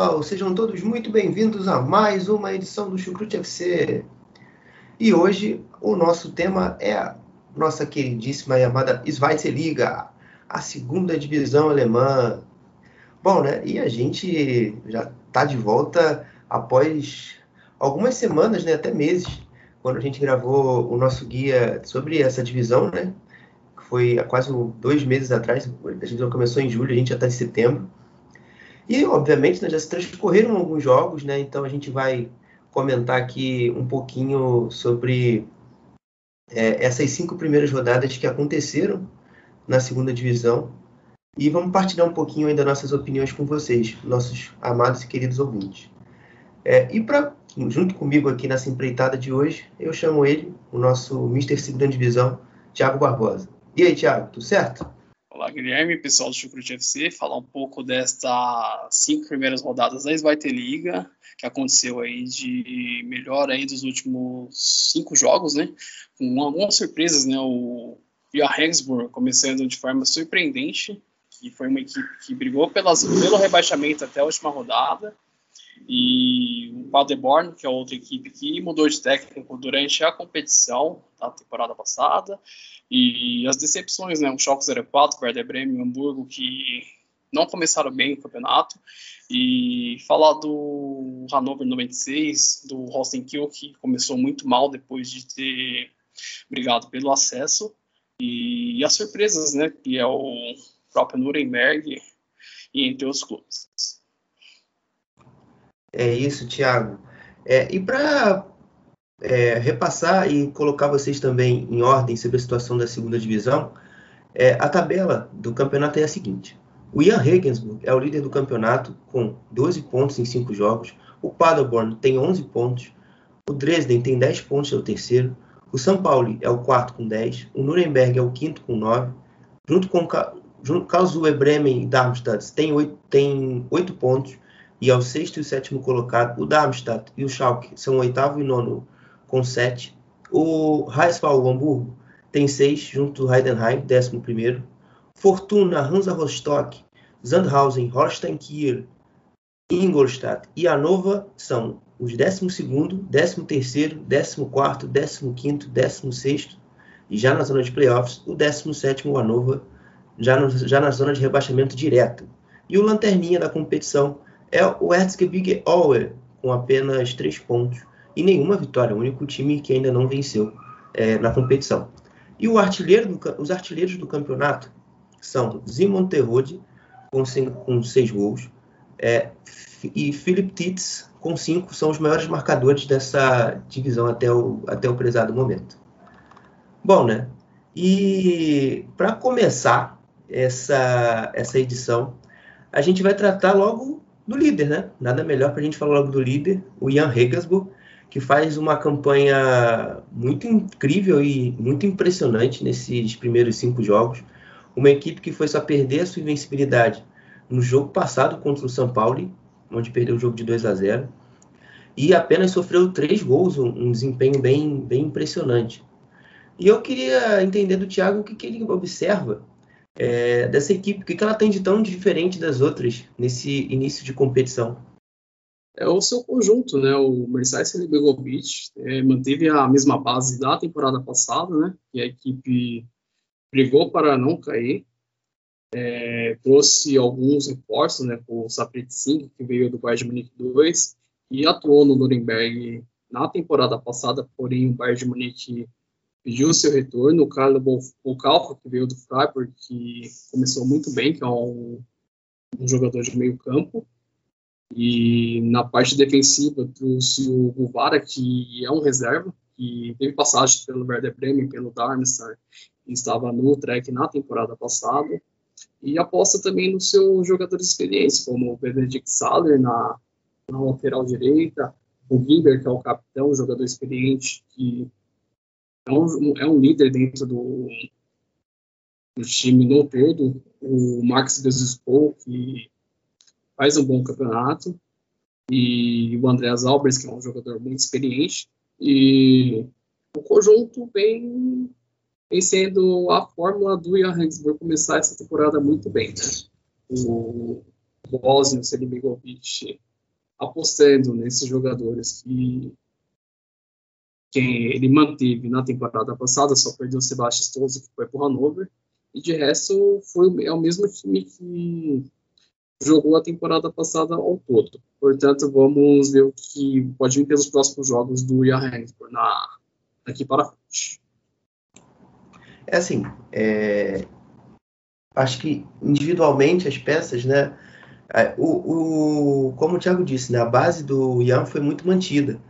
Pessoal, sejam todos muito bem-vindos a mais uma edição do Chucrute FC. E hoje o nosso tema é a nossa queridíssima e amada Schweizerliga, a segunda divisão alemã. Bom, né? E a gente já está de volta após algumas semanas, né? Até meses, quando a gente gravou o nosso guia sobre essa divisão, né? Foi há quase dois meses atrás. A divisão começou em julho, a gente já está em setembro. E, obviamente, né, já se transcorreram alguns jogos, né? Então a gente vai comentar aqui um pouquinho sobre é, essas cinco primeiras rodadas que aconteceram na segunda divisão. E vamos partilhar um pouquinho ainda nossas opiniões com vocês, nossos amados e queridos ouvintes. É, e para junto comigo aqui nessa empreitada de hoje, eu chamo ele, o nosso Mr. Segunda Divisão, Thiago Barbosa. E aí, Thiago, tudo certo? Olá, Guilherme, pessoal do Chucrute FC, falar um pouco destas cinco primeiras rodadas da Svite Liga, que aconteceu aí de melhor aí dos últimos cinco jogos, né? Com algumas surpresas, né? O Ria Hegsburg começando de forma surpreendente, que foi uma equipe que brigou pelas, pelo rebaixamento até a última rodada, e o Paderborn, que é outra equipe que mudou de técnico durante a competição da temporada passada, e as decepções, né, o Schalke 04, o Werder Bremen, Hamburgo, que não começaram bem o campeonato, e falar do Hannover 96, do Holstein Kiel, que começou muito mal depois de ter brigado pelo acesso, e as surpresas, né, que é o próprio Nuremberg, e entre os clubes. É isso, Thiago. É, e para é, repassar e colocar vocês também em ordem sobre a situação da segunda divisão, é, a tabela do campeonato é a seguinte. O Ian Regensburg é o líder do campeonato com 12 pontos em 5 jogos. O Paderborn tem 11 pontos. O Dresden tem 10 pontos, é o terceiro. O São Paulo é o quarto com 10. O Nuremberg é o quinto com 9. Junto com o Karlsruhe, Bremen e Darmstadt tem 8, tem 8 pontos e ao sexto e sétimo colocado, o Darmstadt e o Schalke são o oitavo e nono com sete. O Heisfall, o Hamburgo, tem seis, junto do Heidenheim, décimo primeiro. Fortuna, Hansa Rostock, Sandhausen, Holstein Kiel, Ingolstadt e Hannover são os 12 º 13 º 14 º 15 º 16 e já na zona de playoffs, o 17 º Hannover, já, no, já na zona de rebaixamento direto. E o lanterninha da competição é o Erzgebirge Aue, com apenas três pontos e nenhuma vitória, o único time que ainda não venceu é, na competição. E artilheiro do, os artilheiros do campeonato são Simon Terrode, com, com seis gols, é, e Philip Titz, com cinco, são os maiores marcadores dessa divisão até o, até o prezado momento. Bom, né? E para começar essa, essa edição, a gente vai tratar logo do líder, né? Nada melhor para a gente falar logo do líder, o Ian Regensburg, que faz uma campanha muito incrível e muito impressionante nesses primeiros cinco jogos. Uma equipe que foi só perder a sua invencibilidade no jogo passado contra o São Paulo, onde perdeu o jogo de 2 a 0 e apenas sofreu três gols, um, desempenho bem, bem impressionante. E eu queria entender do Thiago o que, que ele observa é, dessa equipe? O que, que ela tem de tão diferente das outras nesse início de competição? É o seu conjunto, né? O Mercedes Begovic é, manteve a mesma base da temporada passada, né? E a equipe brigou para não cair. É, trouxe alguns reforços, né? Com o Saprit 5, que veio do Bayern de Munique 2, e atuou no Nuremberg na temporada passada, porém o Bayern de Munique pediu seu retorno. O Carlos Bocalfa, que veio do Freiburg, que começou muito bem, que é um, um jogador de meio campo. E na parte defensiva trouxe o Guvara, que é um reserva, que teve passagem pelo Werder Bremen, pelo Darmstadt, que estava no track na temporada passada, e aposta também nos seus jogadores experientes, como o Benedict Saller na, na lateral direita, o Gimber, que é o capitão, jogador experiente, que é um, é um líder dentro do, do time no todo, o Max Bezuspol, que faz um bom campeonato, e o Andreas Albers, que é um jogador muito experiente, e o conjunto vem, vem sendo a fórmula do Johannesburg começar essa temporada muito bem. Né? O Bosnio Selimigovic apostando nesses jogadores que quem ele manteve na temporada passada, só perdeu o Sebastião Stolze, que foi para o Hannover, e de resto foi, é o mesmo time que jogou a temporada passada ao todo. Portanto, vamos ver o que pode vir pelos próximos jogos do Johannesburg na daqui para frente. É assim, é... acho que individualmente as peças, né? É, o, o, como o Thiago disse, né, a base do Ian foi muito mantida.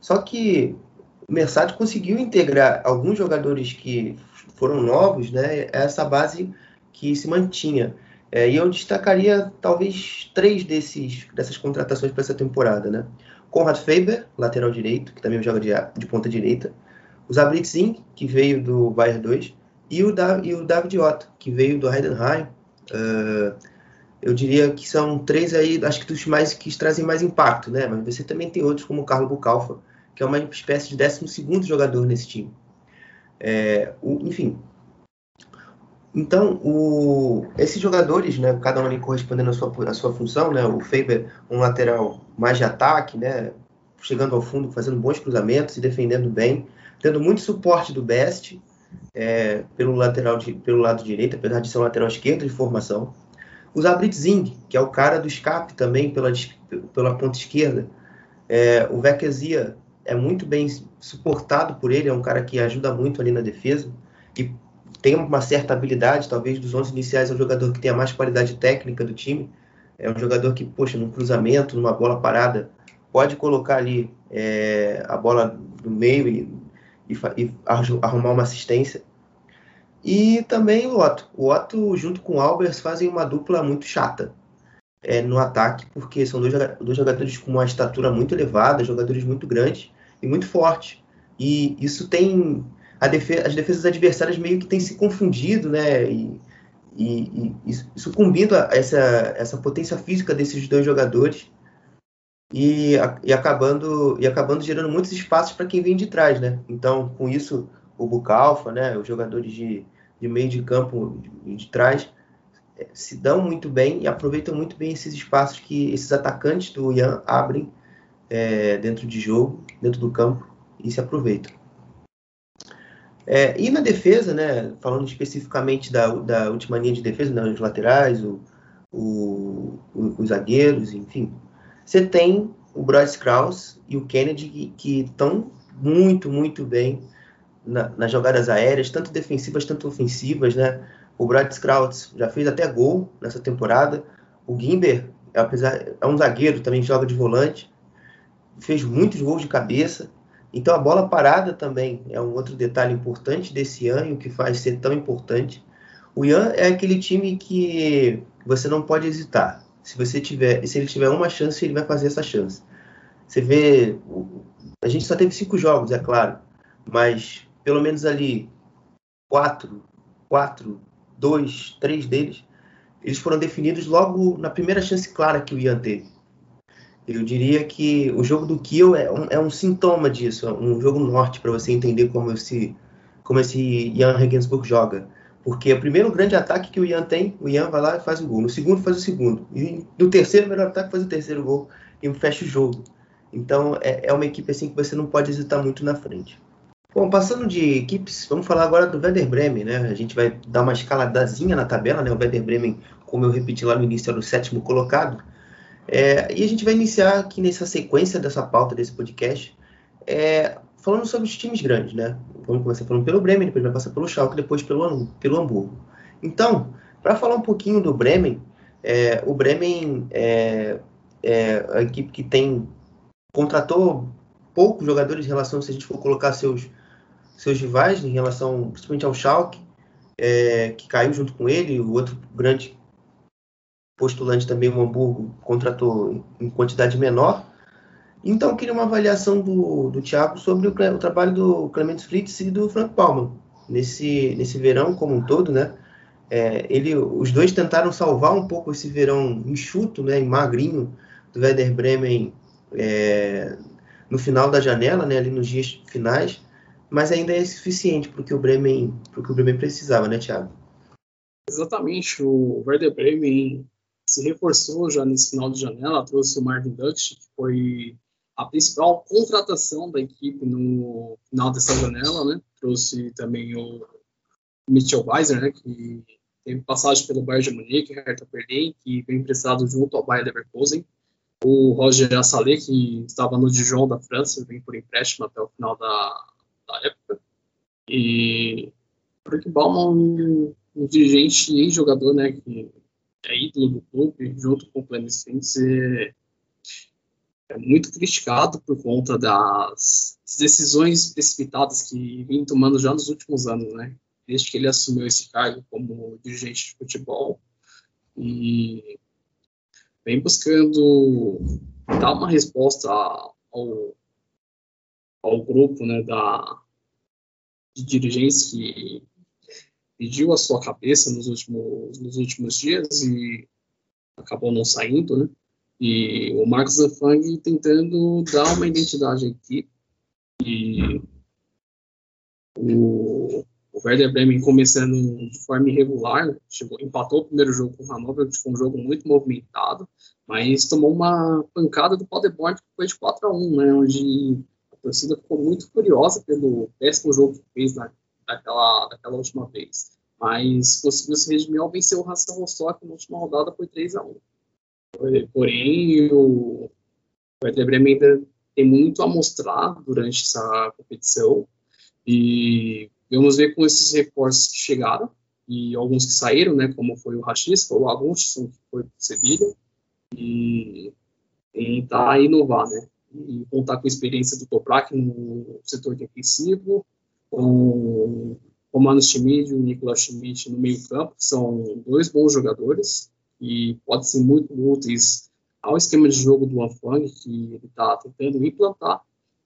Só que o Mercedes conseguiu integrar alguns jogadores que foram novos, né? Essa base que se mantinha. É, e eu destacaria talvez três desses, dessas contratações para essa temporada, né? Conrad Faber, lateral direito, que também joga de, de ponta direita. O Zabritzin, que veio do Bayern 2. E o, da, e o David Otto, que veio do Heidenheim. Uh, eu diria que são três aí, acho que dos mais que trazem mais impacto, né? Mas você também tem outros como o Carlos Bucalfa, que é uma espécie de 12 jogador nesse time. É, o, enfim, então, o, esses jogadores, né, cada um ali correspondendo à sua, à sua função, né, o Faber, um lateral mais de ataque, né, chegando ao fundo, fazendo bons cruzamentos e defendendo bem, tendo muito suporte do Best é, pelo lateral de, pelo lado direito, apesar de ser um lateral esquerdo de formação. O Zabrit Zing, que é o cara do escape também pela, pela ponta esquerda. É, o Vekezia é muito bem suportado por ele, é um cara que ajuda muito ali na defesa. Tem uma certa habilidade, talvez dos 11 iniciais é um jogador que tem a mais qualidade técnica do time. É um jogador que, poxa, num cruzamento, numa bola parada, pode colocar ali é, a bola no meio e, e, e, arrumar uma assistência. E também o Otto. O Otto, junto com o Albers, fazem uma dupla muito chata é, no ataque, porque são dois, dois jogadores com uma estatura muito elevada, jogadores muito grandes e muito fortes. E isso tem defesa, as defesas adversárias meio que têm se confundido, né? E, e, e sucumbindo a essa, essa potência física desses dois jogadores e, e, acabando, e acabando gerando muitos espaços para quem vem de trás, né? Então, com isso, o Bucalfa, né? Os jogadores de, de meio de campo de, de trás é, se dão muito bem e aproveitam muito bem esses espaços que esses atacantes do Ian abrem é, dentro de jogo, dentro do campo e se aproveitam. É, e na defesa, né, falando especificamente da, da última linha de defesa, né, os laterais, o, o, o, os zagueiros, enfim, você tem o Bryce Krause e o Kennedy que estão muito, muito bem na, nas jogadas aéreas, tanto defensivas, tanto ofensivas, né? O Bryce Krause já fez até gol nessa temporada. O Gimber, apesar é um zagueiro, também joga de volante, fez muitos gols de cabeça. Então a bola parada também é um outro detalhe importante desse Ian e o que faz ser tão importante. O Ian é aquele time que você não pode hesitar. Se você tiver, se ele tiver uma chance, ele vai fazer essa chance. Você vê, a gente só teve cinco jogos, é claro, mas pelo menos ali quatro, quatro, dois, três deles, eles foram definidos logo na primeira chance clara que o Ian teve. Eu diria que o jogo do Kiel é um, é um sintoma disso, é um jogo norte para você entender como esse, como esse Ian Regensburg joga. Porque o primeiro grande ataque que o Ian tem, o Ian vai lá e faz o gol. No segundo, faz o segundo. E no terceiro melhor ataque, faz o terceiro gol e fecha o jogo. Então é, é uma equipe assim que você não pode hesitar muito na frente. Bom, passando de equipes, vamos falar agora do Werder Bremen, né? A gente vai dar uma escaladazinha na tabela, né? O Werder Bremen, como eu repeti lá no início, era o sétimo colocado. É, e a gente vai iniciar aqui nessa sequência dessa pauta desse podcast, é, falando sobre os times grandes, né? Vamos começar falando pelo Bremen, depois vai passar pelo Schalke, depois pelo, pelo Hamburgo. Então, para falar um pouquinho do Bremen, é, o Bremen é, é, a equipe que tem contratou poucos jogadores em relação, se a gente for colocar seus, seus rivais, em relação principalmente ao Schalke, é, que caiu junto com ele, o outro grande postulante também, o Hamburgo, contratou em quantidade menor. Então, queria uma avaliação do, do Thiago sobre o, o trabalho do Clemens Fritz e do Frank Palman nesse, nesse verão como um todo, né? É, ele, os dois tentaram salvar um pouco esse verão enxuto, né, e magrinho do Werder Bremen é, no final da janela, né, ali nos dias finais, mas ainda é suficiente para o que o Bremen, que o Bremen precisava, né, Thiago? Exatamente, o Werder Bremen se reforçou já nesse final de janela, trouxe o Marvin Dutch, que foi a principal contratação da equipe no final dessa janela, né? Trouxe também o Mitchell Weiser, né? Que teve passagem pelo Bayern de Munique, Hertha Berlin, que veio emprestado junto ao Bayern Leverkusen. O Roger Assalé, que estava no Dijon da França, vem por empréstimo até o final da, da época. E Frank Baumann, um, um dirigente e jogador, né, que é ídolo do clube, junto com o é, é muito criticado por conta das decisões precipitadas que vem tomando já nos últimos anos, né? Desde que ele assumiu esse cargo como dirigente de futebol e vem buscando dar uma resposta ao, ao grupo, né, da de dirigentes que pediu a sua cabeça nos últimos, nos últimos dias e acabou não saindo, né? E o Marcos Zafang tentando dar uma identidade à equipe. E o, o Werder Bremen começando de forma irregular, chegou, empatou o primeiro jogo com o Hannover, que foi um jogo muito movimentado, mas tomou uma pancada do Paderborn que foi de 4 a 1 né? Onde a torcida ficou muito curiosa pelo péssimo jogo que fez na, daquela, daquela última vez. Mas conseguiu se redimir ao vencer o Ração Rostock na última rodada, foi 3 a 1 Porém, o Werder Bremen ainda tem muito a mostrar durante essa competição e vamos ver com esses reforços que chegaram e alguns que saíram, né, como foi o Rachisca, o Agustin, que foi para Sevilha, e tentar inovar, né, e contar com a experiência do Toprak no setor defensivo, com o Mano Schmidt e o Nicolas Schmidt no meio campo, que são dois bons jogadores, que podem ser muito úteis ao esquema de jogo do Anfang, que ele está tentando implantar,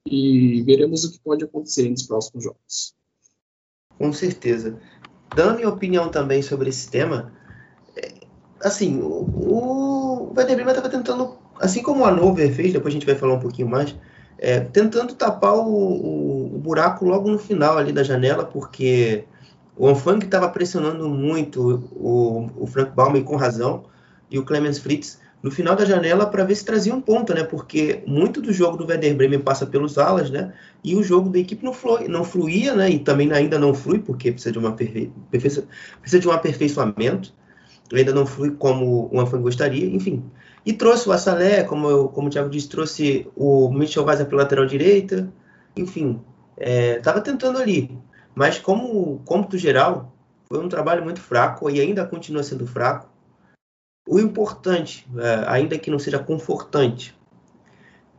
e veremos o que pode acontecer nos próximos jogos. Com certeza. Dando minha opinião também sobre esse tema, é, assim, o, o Werder Bremen estava tentando, assim como o Hannover fez, depois a gente vai falar um pouquinho mais, é, tentando tapar o, o, o, buraco logo no final ali da janela, porque o Anfang estava pressionando muito o, o Frank Baumann com razão e o Clemens Fritz no final da janela para ver se trazia um ponto, né? Porque muito do jogo do Werder Bremen passa pelos alas, né? E o jogo da equipe não, flui, não fluía, né? E também ainda não flui porque precisa de uma perfe... precisa de um aperfeiçoamento. Ainda não flui como o Anfang gostaria, enfim. E trouxe o Assalé, como, eu, como o Thiago disse, trouxe o Mitchell Weiser pela lateral direita, enfim, estava é, tentando ali. Mas como cômputo geral, foi um trabalho muito fraco e ainda continua sendo fraco. O importante, é, ainda que não seja confortante,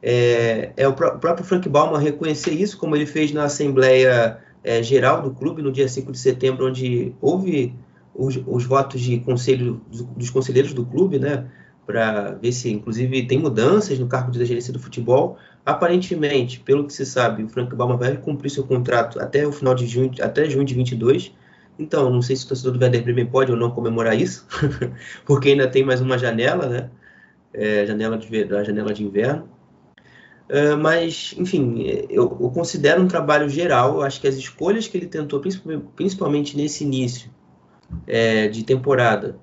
é, é o, pr o, próprio Frank Baumann reconhecer isso, como ele fez na Assembleia é, Geral do clube no dia 5 de setembro, onde houve os, os votos de conselho, dos, dos conselheiros do clube, né, para ver se, inclusive, tem mudanças no cargo de gerência do futebol. Aparentemente, pelo que se sabe, o Frank Baumann vai cumprir seu contrato até o final de junho, até junho de 22. Então, não sei se o torcedor do Werder Bremen pode ou não comemorar isso, porque ainda tem mais uma janela, né? É, janela de a janela de inverno. Uh, mas, enfim, eu, eu, considero um trabalho geral. Acho que as escolhas que ele tentou, principalmente nesse início é, de temporada,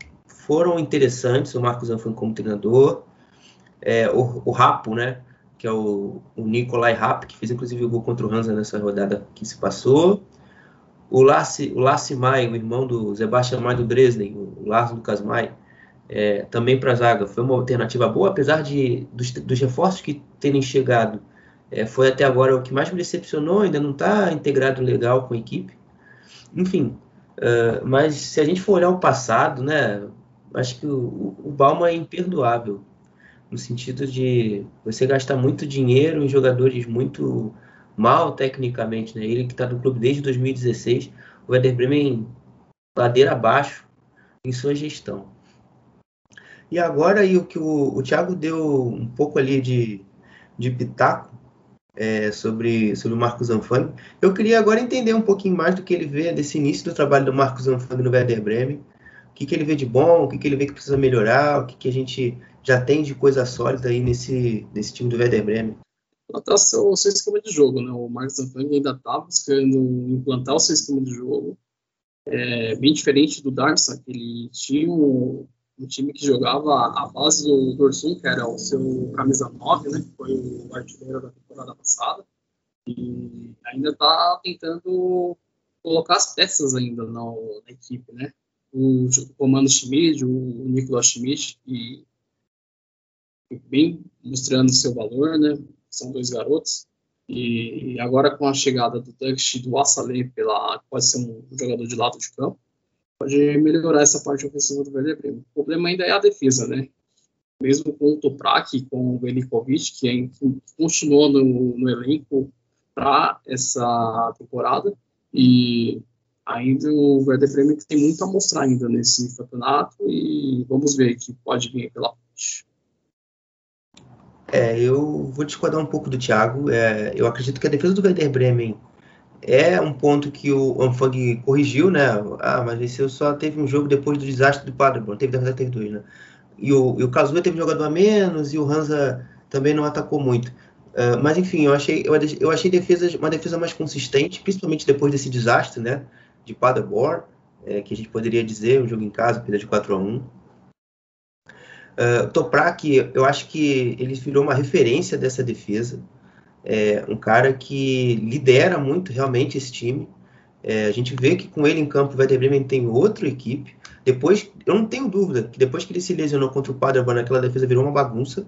foram interessantes. O Marcos Anfang como treinador, é, o, o Rapo, né? Que é o, o Nicolai Rapp, que fez inclusive o gol contra o Hansa nessa rodada que se passou. O Lassi, o Lassi Mai, o irmão do Sebastian Mai do Dresden, o Lars Lucas Mai, é, também para a zaga, foi uma alternativa boa, apesar de dos, dos reforços que terem chegado. É, foi até agora o que mais me decepcionou, ainda não está integrado legal com a equipe. Enfim, uh, mas se a gente for olhar o passado, né, acho que o, o Balma é imperdoável. no sentido de você gastar muito dinheiro em jogadores muito mal tecnicamente, né? Ele que está no clube desde 2016, o Werder Bremen ladeira abaixo em sua gestão. E agora aí o que o, o Thiago deu um pouco ali de, de pitaco é, sobre, sobre o Marcos Zanfang. Eu queria agora entender um pouquinho mais do que ele vê desse início do trabalho do Marcos Zanfang no Werder Bremen. O que, que ele vê de bom, o que, que ele vê que precisa melhorar, o que, que a gente já tem de coisa sólida aí nesse, nesse time do Werder Bremen. Tá seu, seu esquema de jogo, né? O Marcos Zanfang ainda está buscando implantar o seu esquema de jogo. É, bem diferente do Darmstadt, ele tinha um, um, time que jogava a base do Dorsum, que era o seu camisa 9, né? Que foi o artilheiro da temporada passada. E ainda está tentando colocar as peças ainda na equipe, né? O, o Comando Schmidt, o Nicolas Schmidt, e bem mostrando seu valor, né? São dois garotos. E agora com a chegada do Dux do Assalem, pela pode ser um jogador de lado de campo, pode melhorar essa parte ofensiva do Werder Bremen. O problema ainda é a defesa, né? Mesmo com o Toprak, com o Velikovic, que, é, que continuou no, no elenco para essa temporada, e ainda o Werder Bremen tem muito a mostrar ainda nesse campeonato, e vamos ver que pode vir pela frente. É, eu vou discordar um pouco do Thiago. É, eu acredito que a defesa do Werder Bremen é um ponto que o Anfang corrigiu, né? Ah, mas esse só teve um jogo depois do desastre do Paderborn. Teve, na teve dois, né? E o, e o Kazuya teve um jogador a menos e o Hansa também não atacou muito. Uh, mas enfim, eu achei, eu, eu achei uma defesa mais consistente, principalmente depois desse desastre, né? De Paderborn, é, que a gente poderia dizer, um jogo em casa, perda de 4 a 1 Uh, Toprak, eu acho que ele virou uma referência dessa defesa. É um cara que lidera muito realmente esse time. É, a gente vê que com ele em campo o Werder Bremen tem outra equipe. Depois, eu não tenho dúvida que depois que ele se lesionou contra o Paderborn, aquela defesa virou uma bagunça.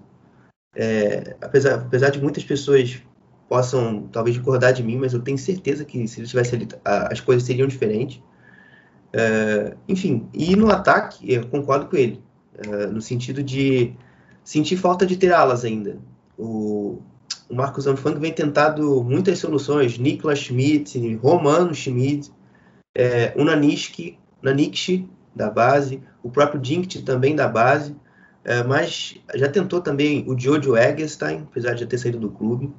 É, apesar, apesar de muitas pessoas possam talvez discordar de mim, mas eu tenho certeza que se ele tivesse ali, as coisas seriam diferentes. É, enfim, e no ataque, eu concordo com ele. Eh, no sentido de sentir falta de ter alas ainda. O, o Marcos Anfang vem tentado muitas soluções, Niklas Schmidt, Romano Schmidt, é, o Naniski, Nanikshi, da base, o próprio Dinkt também da base, é, mas já tentou também o Jojo Eggestein, apesar de já ter saído do clube.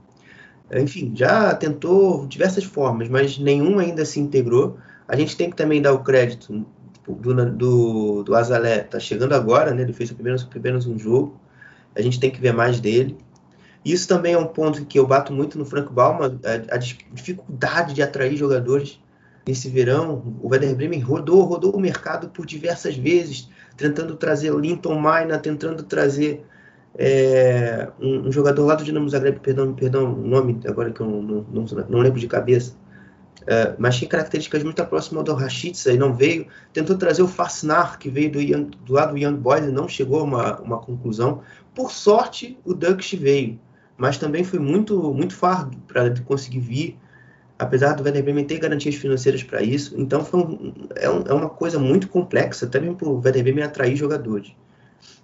Enfim, já tentou diversas formas, mas nenhum ainda se integrou. A gente tem que também dar o crédito do, do, do Azalé tá chegando agora, né? Ele fez apenas, apenas um jogo. A gente tem que ver mais dele. Isso também é um ponto que eu bato muito no Frank Bauman, a, a dificuldade de atrair jogadores nesse verão. O Werder Bremen rodou, rodou o mercado por diversas vezes, tentando trazer Linton Maina, tentando trazer é, um, um, jogador lá do Dinamo Zagreb, perdão, perdão o nome agora que eu não, não, não, lembro de cabeça, Uh, mas tinha características muito próximas do Rachitza e não veio. Tentou trazer o Fasnar, que veio do, Young, do lado do Young Boys e não chegou a uma, uma conclusão. Por sorte, o Dux veio, mas também foi muito, muito fardo para conseguir vir, apesar do Werder Bremen ter garantias financeiras para isso. Então um, é, um, é, uma coisa muito complexa, também para o Werder Bremen atrair jogadores.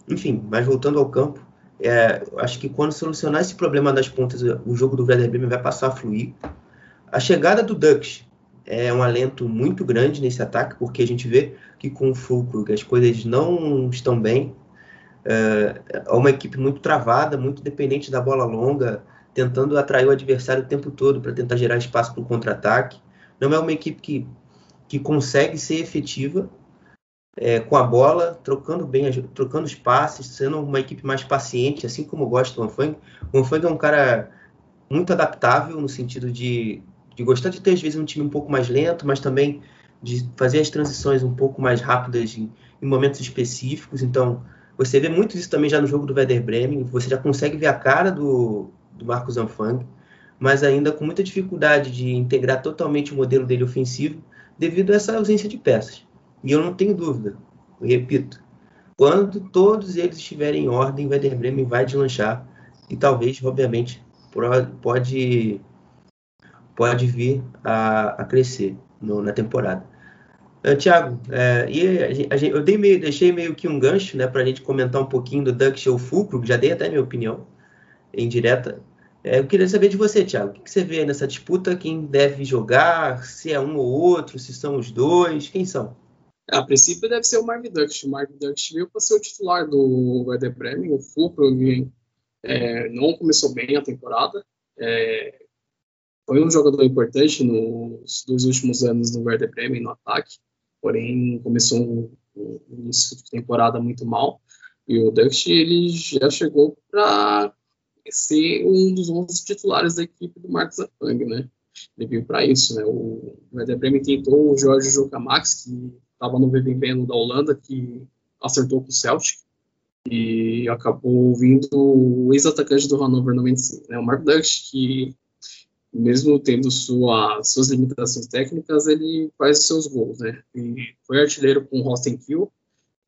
Enfim, mas voltando ao campo, é, acho que quando solucionar esse problema das pontas, o jogo do Werder Bremen vai passar a fluir. A chegada do Dux é um alento muito grande nesse ataque, porque a gente vê que com o Fulcro as coisas não estão bem. É, é uma equipe muito travada, muito dependente da bola longa, tentando atrair o adversário o tempo todo para tentar gerar espaço para o contra-ataque. Não é uma equipe que, que consegue ser efetiva é, com a bola, trocando bem, trocando os passes, sendo uma equipe mais paciente, assim como gosta do Anfang. O Anfang é um cara muito adaptável no sentido de de gostar de ter, às vezes, um time um pouco mais lento, mas também de fazer as transições um pouco mais rápidas em, em momentos específicos. Então, você vê muito isso também já no jogo do Werder Bremen, você já consegue ver a cara do, do Marcos Anfang, mas ainda com muita dificuldade de integrar totalmente o modelo dele ofensivo devido a essa ausência de peças. E eu não tenho dúvida, eu repito, quando todos eles estiverem em ordem, o Werder Bremen vai deslanchar e talvez, obviamente, pode pode vir a, a crescer no, na temporada. Uh, Tiago, uh, e a gente, eu meio, deixei meio que um gancho né, para a gente comentar um pouquinho do Dunk Show Fulcro, já dei até minha opinião em direta. Uh, eu queria saber de você, Tiago, o que, que, você vê nessa disputa? Quem deve jogar? Se é um ou outro? Se são os dois? Quem são? A princípio deve ser o Mark Dux. O Mark Dux veio para ser o titular do Werder Bremen. O Fulcro é, não começou bem a temporada. É, foi um jogador importante nos dois últimos anos no Werder Bremen no ataque porém começou um, um início de temporada muito mal. E o Dust ele já chegou para ser um dos 11 titulares da equipe do Marcos Afang, né? Ele veio para isso, né? O Werder Bremen tentou o Jorge Jocamax, que estava no VVB da Holanda, que acertou com o Celtic e acabou vindo o ex-atacante do Hannover 95, né? O Mark Dux, que mesmo tendo sua, suas limitações técnicas, ele faz os seus gols, né? E foi artilheiro com o Rostenkiel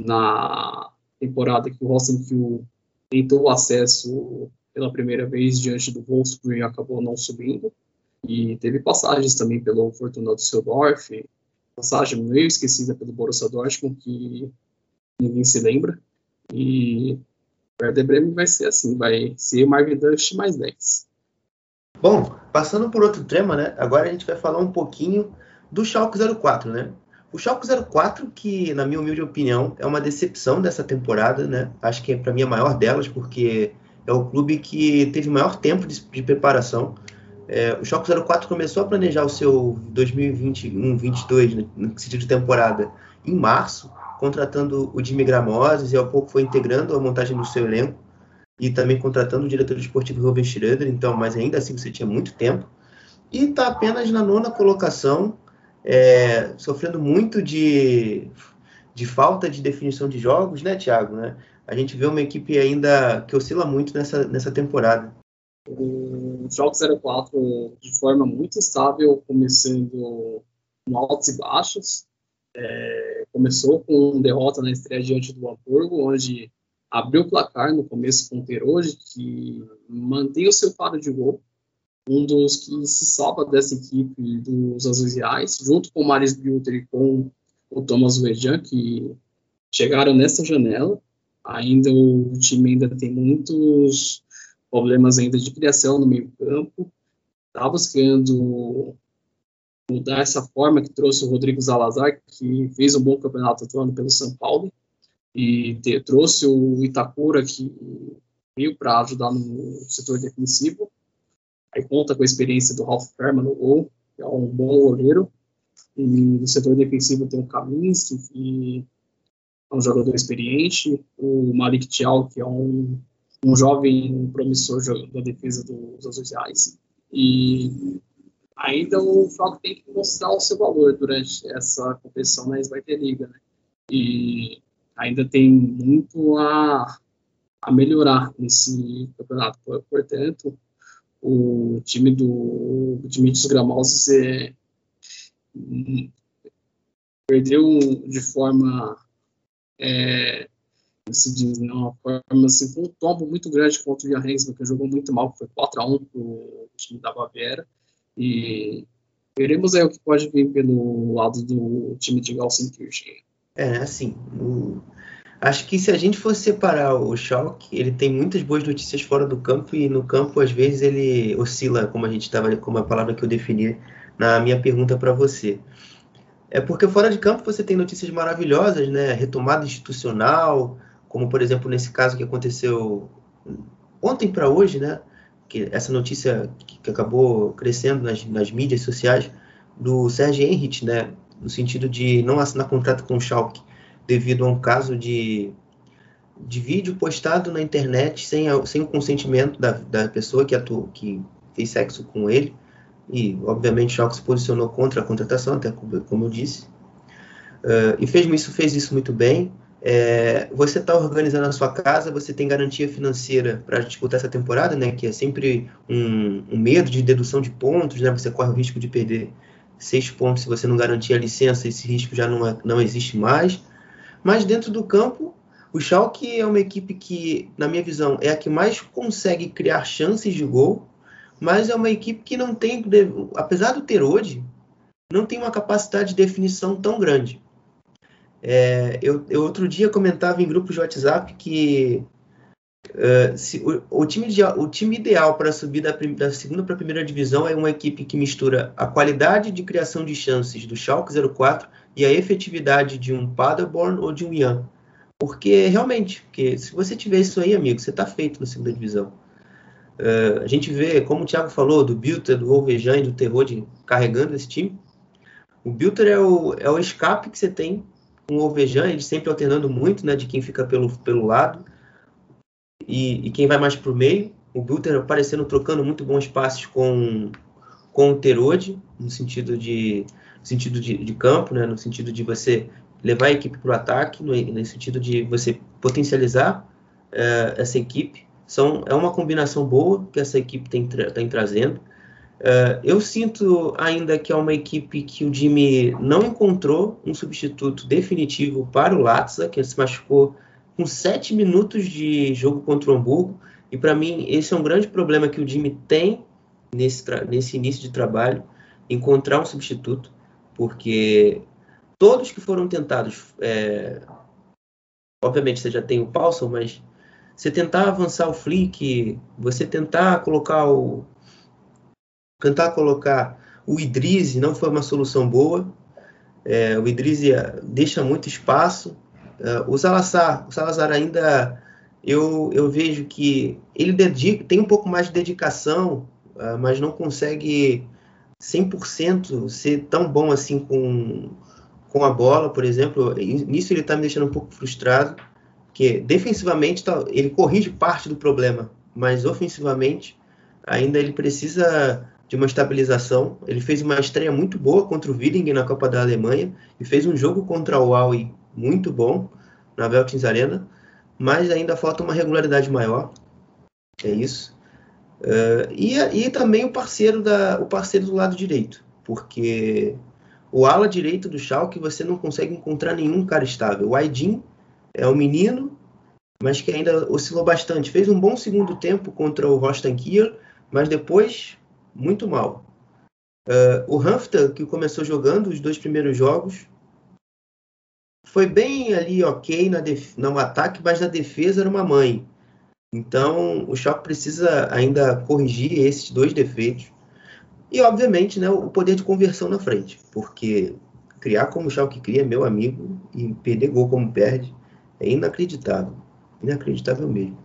na temporada que o Rostenkiel tentou o acesso pela primeira vez diante do Wolfsburg e acabou não subindo. E teve passagens também pelo Fortuna Düsseldorf, passagem meio esquecida pelo Borussia Dortmund, que ninguém se lembra. E o Werder Bremen vai ser assim, vai ser o Marvin Dust mais 10. Bom, passando por outro tema, né? Agora a gente vai falar um pouquinho do Schalke 04, né? O Schalke 04, que na minha humilde opinião é uma decepção dessa temporada, né? Acho que é para mim a maior delas, porque é o clube que teve maior tempo de, de preparação. É, o Schalke 04 começou a planejar o seu 2021-22, né, no sentido de temporada, em março, contratando o Jimmy Gramoses e ao pouco foi integrando a montagem do seu elenco e também contratando o diretor esportivo Ruben Schroeder, então, mas ainda assim você tinha muito tempo. E está apenas na nona colocação, é, sofrendo muito de, de falta de definição de jogos, né, Thiago? Né? A gente vê uma equipe ainda que oscila muito nessa, nessa temporada. O Schalke 04 de forma muito estável, começando com altos e baixos. É, começou com derrota na estreia diante do Hamburgo, onde abriu o placar no começo com o Peroji, que mantém o seu paro de gol, um dos que se salva dessa equipe dos Azuis Reais, junto com o Maris Bilter e com o Thomas Wejan, que chegaram nessa janela. Ainda o time ainda tem muitos problemas ainda de criação no meio campo. Está buscando mudar essa forma que trouxe o Rodrigo Zalazar, que fez um bom campeonato atuando pelo São Paulo e trouxe o Itakura que veio para ajudar no setor defensivo. Aí conta com a experiência do Ralph Ferman no gol, que é um bom goleiro. E no setor defensivo tem o Kaminski, que é um jogador experiente. O Malik Tial, que é um, um jovem promissor da defesa dos Azuis Reais. E ainda o Falco tem que mostrar o seu valor durante essa competição na Svarte Liga, né? E ainda tem muito a, a melhorar nesse campeonato. Portanto, o time do Dimitrios Gramosos é, perdeu de forma é, se diz, né, uma forma assim, com um tombo muito grande contra o Johannesburg, que jogou muito mal, foi 4 a 1 para o time da Baviera. E veremos aí o que pode vir pelo lado do time de Gelsenkirchen. É, assim, o... acho que se a gente fosse separar o Schalke, ele tem muitas boas notícias fora do campo e no campo às vezes ele oscila, como a gente estava, como a palavra que eu defini na minha pergunta para você. É porque fora de campo você tem notícias maravilhosas, né? Retomada institucional, como por exemplo nesse caso que aconteceu ontem para hoje, né? Que essa notícia que acabou crescendo nas, nas mídias sociais do Sérgio Henrich, né? no sentido de não assinar contrato com o Schalke devido a um caso de, de vídeo postado na internet sem, sem o consentimento da, da pessoa que, atuou, que fez sexo com ele. E, obviamente, o Schalke se posicionou contra a contratação, até como eu disse. Uh, e fez isso, fez isso muito bem. É, você está organizando a sua casa, você tem garantia financeira para disputar essa temporada, né? Que é sempre um, um, medo de dedução de pontos, né? Você corre o risco de perder seis pontos se você não garantir a licença, esse risco já não, é, não existe mais. Mas dentro do campo, o Schalke é uma equipe que, na minha visão, é a que mais consegue criar chances de gol, mas é uma equipe que não tem, apesar do ter hoje, não tem uma capacidade de definição tão grande. É, eu, eu, outro dia comentava em grupos de WhatsApp que uh, se, o, o, time de, o time ideal para subir da, da segunda para a primeira divisão é uma equipe que mistura a qualidade de criação de chances do Schalke 04 e a efetividade de um Paderborn ou de um Ian. Porque realmente, porque se você tiver isso aí, amigo, você está feito na segunda divisão. Uh, a gente vê, como o Thiago falou, do Bilter, do Wolvejan e do Terror de, carregando esse time. O Bilter é o, é o escape que você tem com o Alvejan, ele sempre alternando muito, né, de quem fica pelo, pelo lado e, e quem vai mais para o meio. O Bilter aparecendo, trocando muito bons passes com, com o Terode, no sentido de, sentido de, de campo, né, no sentido de você levar a equipe para o ataque, no, no, sentido de você potencializar é, essa equipe. São, é uma combinação boa que essa equipe tem trazendo. Uh, eu sinto ainda que é uma equipe que o Jimmy não encontrou um substituto definitivo para o Latza, que se machucou com sete minutos de jogo contra o Hamburgo. E para mim, esse é um grande problema que o Jimmy tem nesse, nesse início de trabalho, encontrar um substituto, porque todos que foram tentados, é, obviamente você já tem o Paulson, mas você tentar avançar o Flick, você tentar colocar o, tentar colocar o Idris não foi uma solução boa. É, o Idris deixa muito espaço. É, o Salazar, o Salazar ainda eu, eu vejo que ele dedica, tem um pouco mais de dedicação, uh, mas não consegue 100% ser tão bom assim com, com a bola, por exemplo. Nisso ele está me deixando um pouco frustrado, que defensivamente tá, ele corrige parte do problema, mas ofensivamente ainda ele precisa de uma estabilização. Ele fez uma estreia muito boa contra o Willingen na Copa da Alemanha e fez um jogo contra o Aue muito bom na Veltins Arena, mas ainda falta uma regularidade maior. É isso. Uh, e, e também o parceiro, da, o parceiro do lado direito, porque o ala direito do Schalke você não consegue encontrar nenhum cara estável. O Aydin é um menino, mas que ainda oscilou bastante. Fez um bom segundo tempo contra o Rostan Kiel, mas depois muito mal. Uh, o Hanfta, que começou jogando os dois primeiros jogos, foi bem ali ok na no ataque, mas na defesa era uma mãe. Então o Schalke precisa ainda corrigir esses dois defeitos. E obviamente né, o poder de conversão na frente, porque criar como o Schalke cria, meu amigo, e perder gol como perde, é inacreditável. Inacreditável mesmo.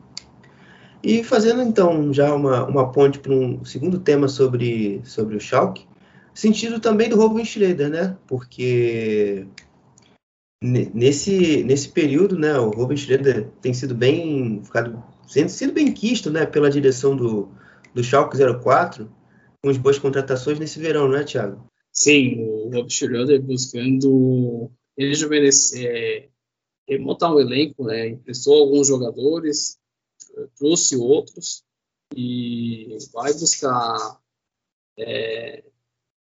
E fazendo então já uma, uma ponte para um segundo tema sobre, sobre o Schalke, sentido também do Ruben Schroeder, né? Porque nesse, nesse período, né, o Ruben Schroeder tem sido bem ficado sendo sido bem quisto, né, pela direção do, do Schalke 04, com as boas contratações nesse verão, não é, Thiago? Sim, o Ruben Schroeder buscando rejuvenescer, é, montar um elenco, né, emprestou alguns jogadores, trouxe outros e vai buscar é,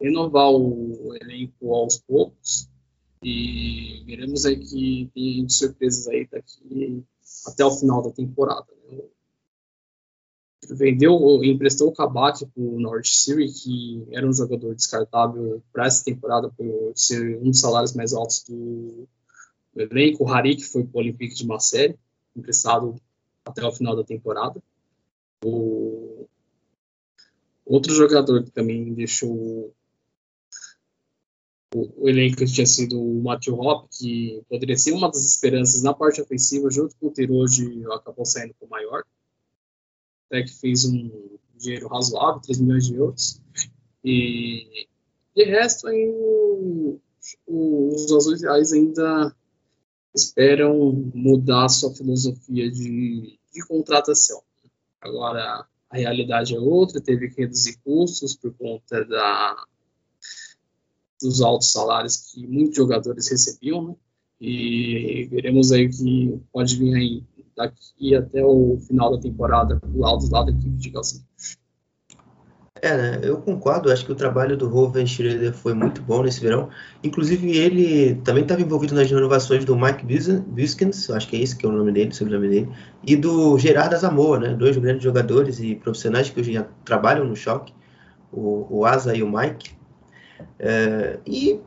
renovar o elenco aos poucos e veremos aí que tem surpresas aí daqui até o final da temporada. Né? Vendeu, emprestou o Kabak para o North City, que era um jogador descartável para essa temporada por ser um dos salários mais altos do, do elenco. O Harik foi para o Olympique de Marseille, emprestado até o final da temporada. O outro jogador que também deixou o, o elenco tinha sido o Matthew Hop, que poderia ser uma das esperanças na parte ofensiva, junto com o Teroji, acabou saindo para o maior. Até que fez um dinheiro razoável, 3 milhões de euros. E de resto, aí, o, os azuis ainda esperam mudar sua filosofia de, de contratação. Agora, a realidade é outra, teve que reduzir custos por conta da, dos altos salários que muitos jogadores recebiam, né? E veremos aí o que pode vir aí daqui até o final da temporada do lado da equipe de Galcinho. É, né? eu concordo, acho que o trabalho do Roven Schroeder foi muito bom nesse verão. Inclusive, ele também estava envolvido nas renovações do Mike Biskins, acho que é esse que é o nome dele, sobrenome dele, e do Gerardo Azamoa, né? dois grandes jogadores e profissionais que hoje já trabalham no Choque, o, o Asa e o Mike. É, e,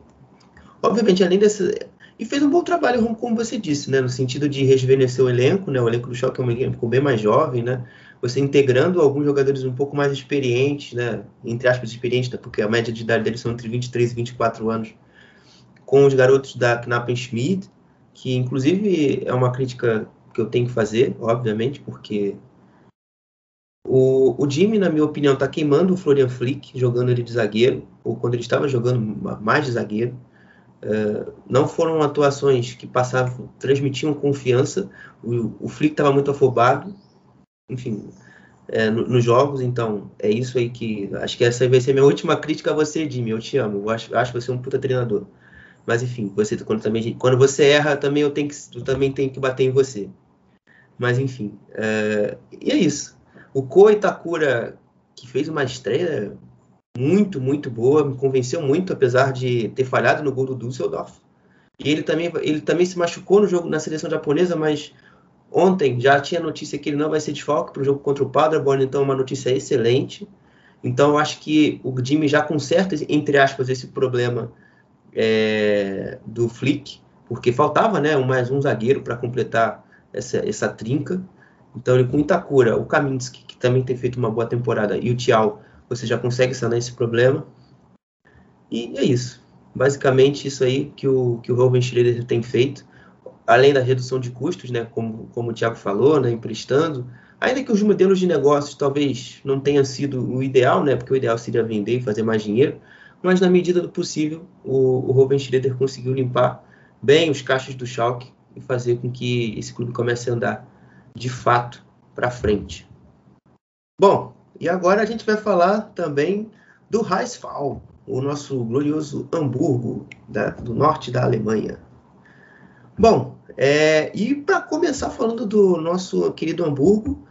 obviamente, além desse. E fez um bom trabalho, como você disse, né? No sentido de rejuvenescer o elenco, né? O elenco do Schalke é um elenco bem mais jovem, né? Você integrando alguns jogadores um pouco mais experientes, né? Entre aspas, experientes, né? porque a média de idade deles são entre 23 e 24 anos, com os garotos da Knappenschmidt, que inclusive é uma crítica que eu tenho que fazer, obviamente, porque o, o Jimmy, na minha opinião, está queimando o Florian Flick, jogando ele de zagueiro, ou quando ele estava jogando mais de zagueiro. Uh, não foram atuações que passavam, transmitiam confiança. O, o Flick estava muito afobado, enfim, é, no, nos jogos. Então, é isso aí que. Acho que essa vai ser a minha última crítica a você, Jimmy. Eu te amo. Eu acho, acho você um puta treinador. Mas enfim, você quando também quando você erra, também eu tenho que eu também tenho que bater em você. Mas enfim, é, e é isso. O Ko Itakura que fez uma estreia muito, muito boa, me convenceu muito, apesar de ter falhado no gol do Düsseldorf. E ele também, ele também se machucou no jogo na seleção japonesa, mas ontem já tinha notícia que ele não vai ser desfalque para o jogo contra o Paderborn, então é uma notícia excelente. Então eu acho que o Jimmy já conserta, entre aspas, esse problema é, do Flick, porque faltava né, mais um zagueiro para completar essa, essa trinca. Então, ele com Itakura, o Kaminski, que também tem feito uma boa temporada, e o Tial, você já consegue sanar esse problema. E é isso. Basicamente, isso aí que o, que o Robin Schroeder tem feito. Além da redução de custos, né, como, como o Thiago falou, né, emprestando. Ainda que os modelos de negócios talvez não tenha sido o ideal, né, porque o ideal seria vender e fazer mais dinheiro mas na medida do possível, o, o Ruben Schroeder conseguiu limpar bem os caixas do Schalke e fazer com que esse clube comece a andar de fato para frente. Bom, e agora a gente vai falar também do Heisfall, o nosso glorioso Hamburgo da, do norte da Alemanha. Bom, é, e para começar falando do nosso querido Hamburgo,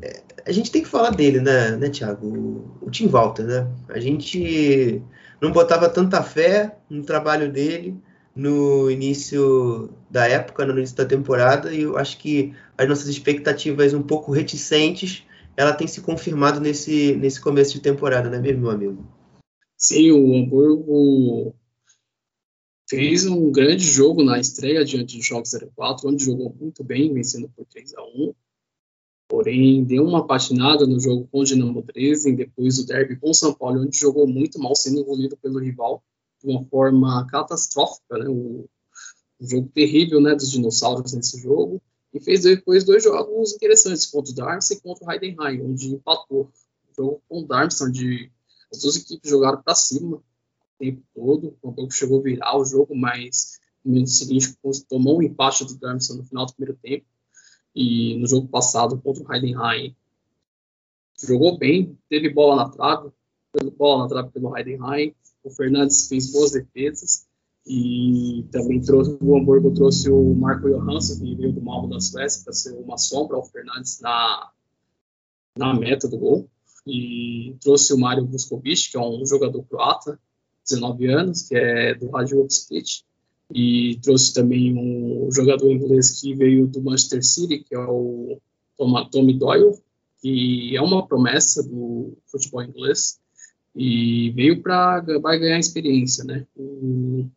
é, a gente tem que falar dele, né, né Thiago? O, o Tim Walter, né? A gente não botava tanta fé no trabalho dele no início da época, no início da temporada, e eu acho que as nossas expectativas um pouco reticentes, ela tem se confirmado nesse, nesse começo de temporada, não é mesmo, meu amigo? Sim, o Hamburgo fez um grande jogo na estreia diante do Schalke 04, onde jogou muito bem, vencendo por 3 a 1 Porém, deu uma patinada no jogo com o Dinamo Dresden, depois o derby com o São Paulo, onde jogou muito mal, sendo engolido pelo rival de uma forma catastrófica, né? O, jogo terrível, né, dos dinossauros nesse jogo. E fez depois dois jogos interessantes contra o Darmstadt e contra o Heidenheim, onde empatou. O jogo com o Darmstadt, onde as duas equipes jogaram para cima tempo todo. O jogo chegou a virar o jogo, mas no minuto seguinte tomou um empate do Darmstadt no final do primeiro tempo e no jogo passado contra o Heidenheim jogou bem, teve bola na trave, bola na trave pelo Heidenheim, o Fernandes fez boas defesas e também trouxe o Hamburgo trouxe o Marco Johansson que veio do Malmo da Suécia para ser uma sombra ao Fernandes na na meta do gol e trouxe o Mário Vuskovic, que é um jogador croata, 19 anos, que é do Radio Split, e trouxe também um jogador inglês que veio do Manchester City, que é o Tommy Doyle, que é uma promessa do futebol inglês e veio para ganhar experiência, né? O,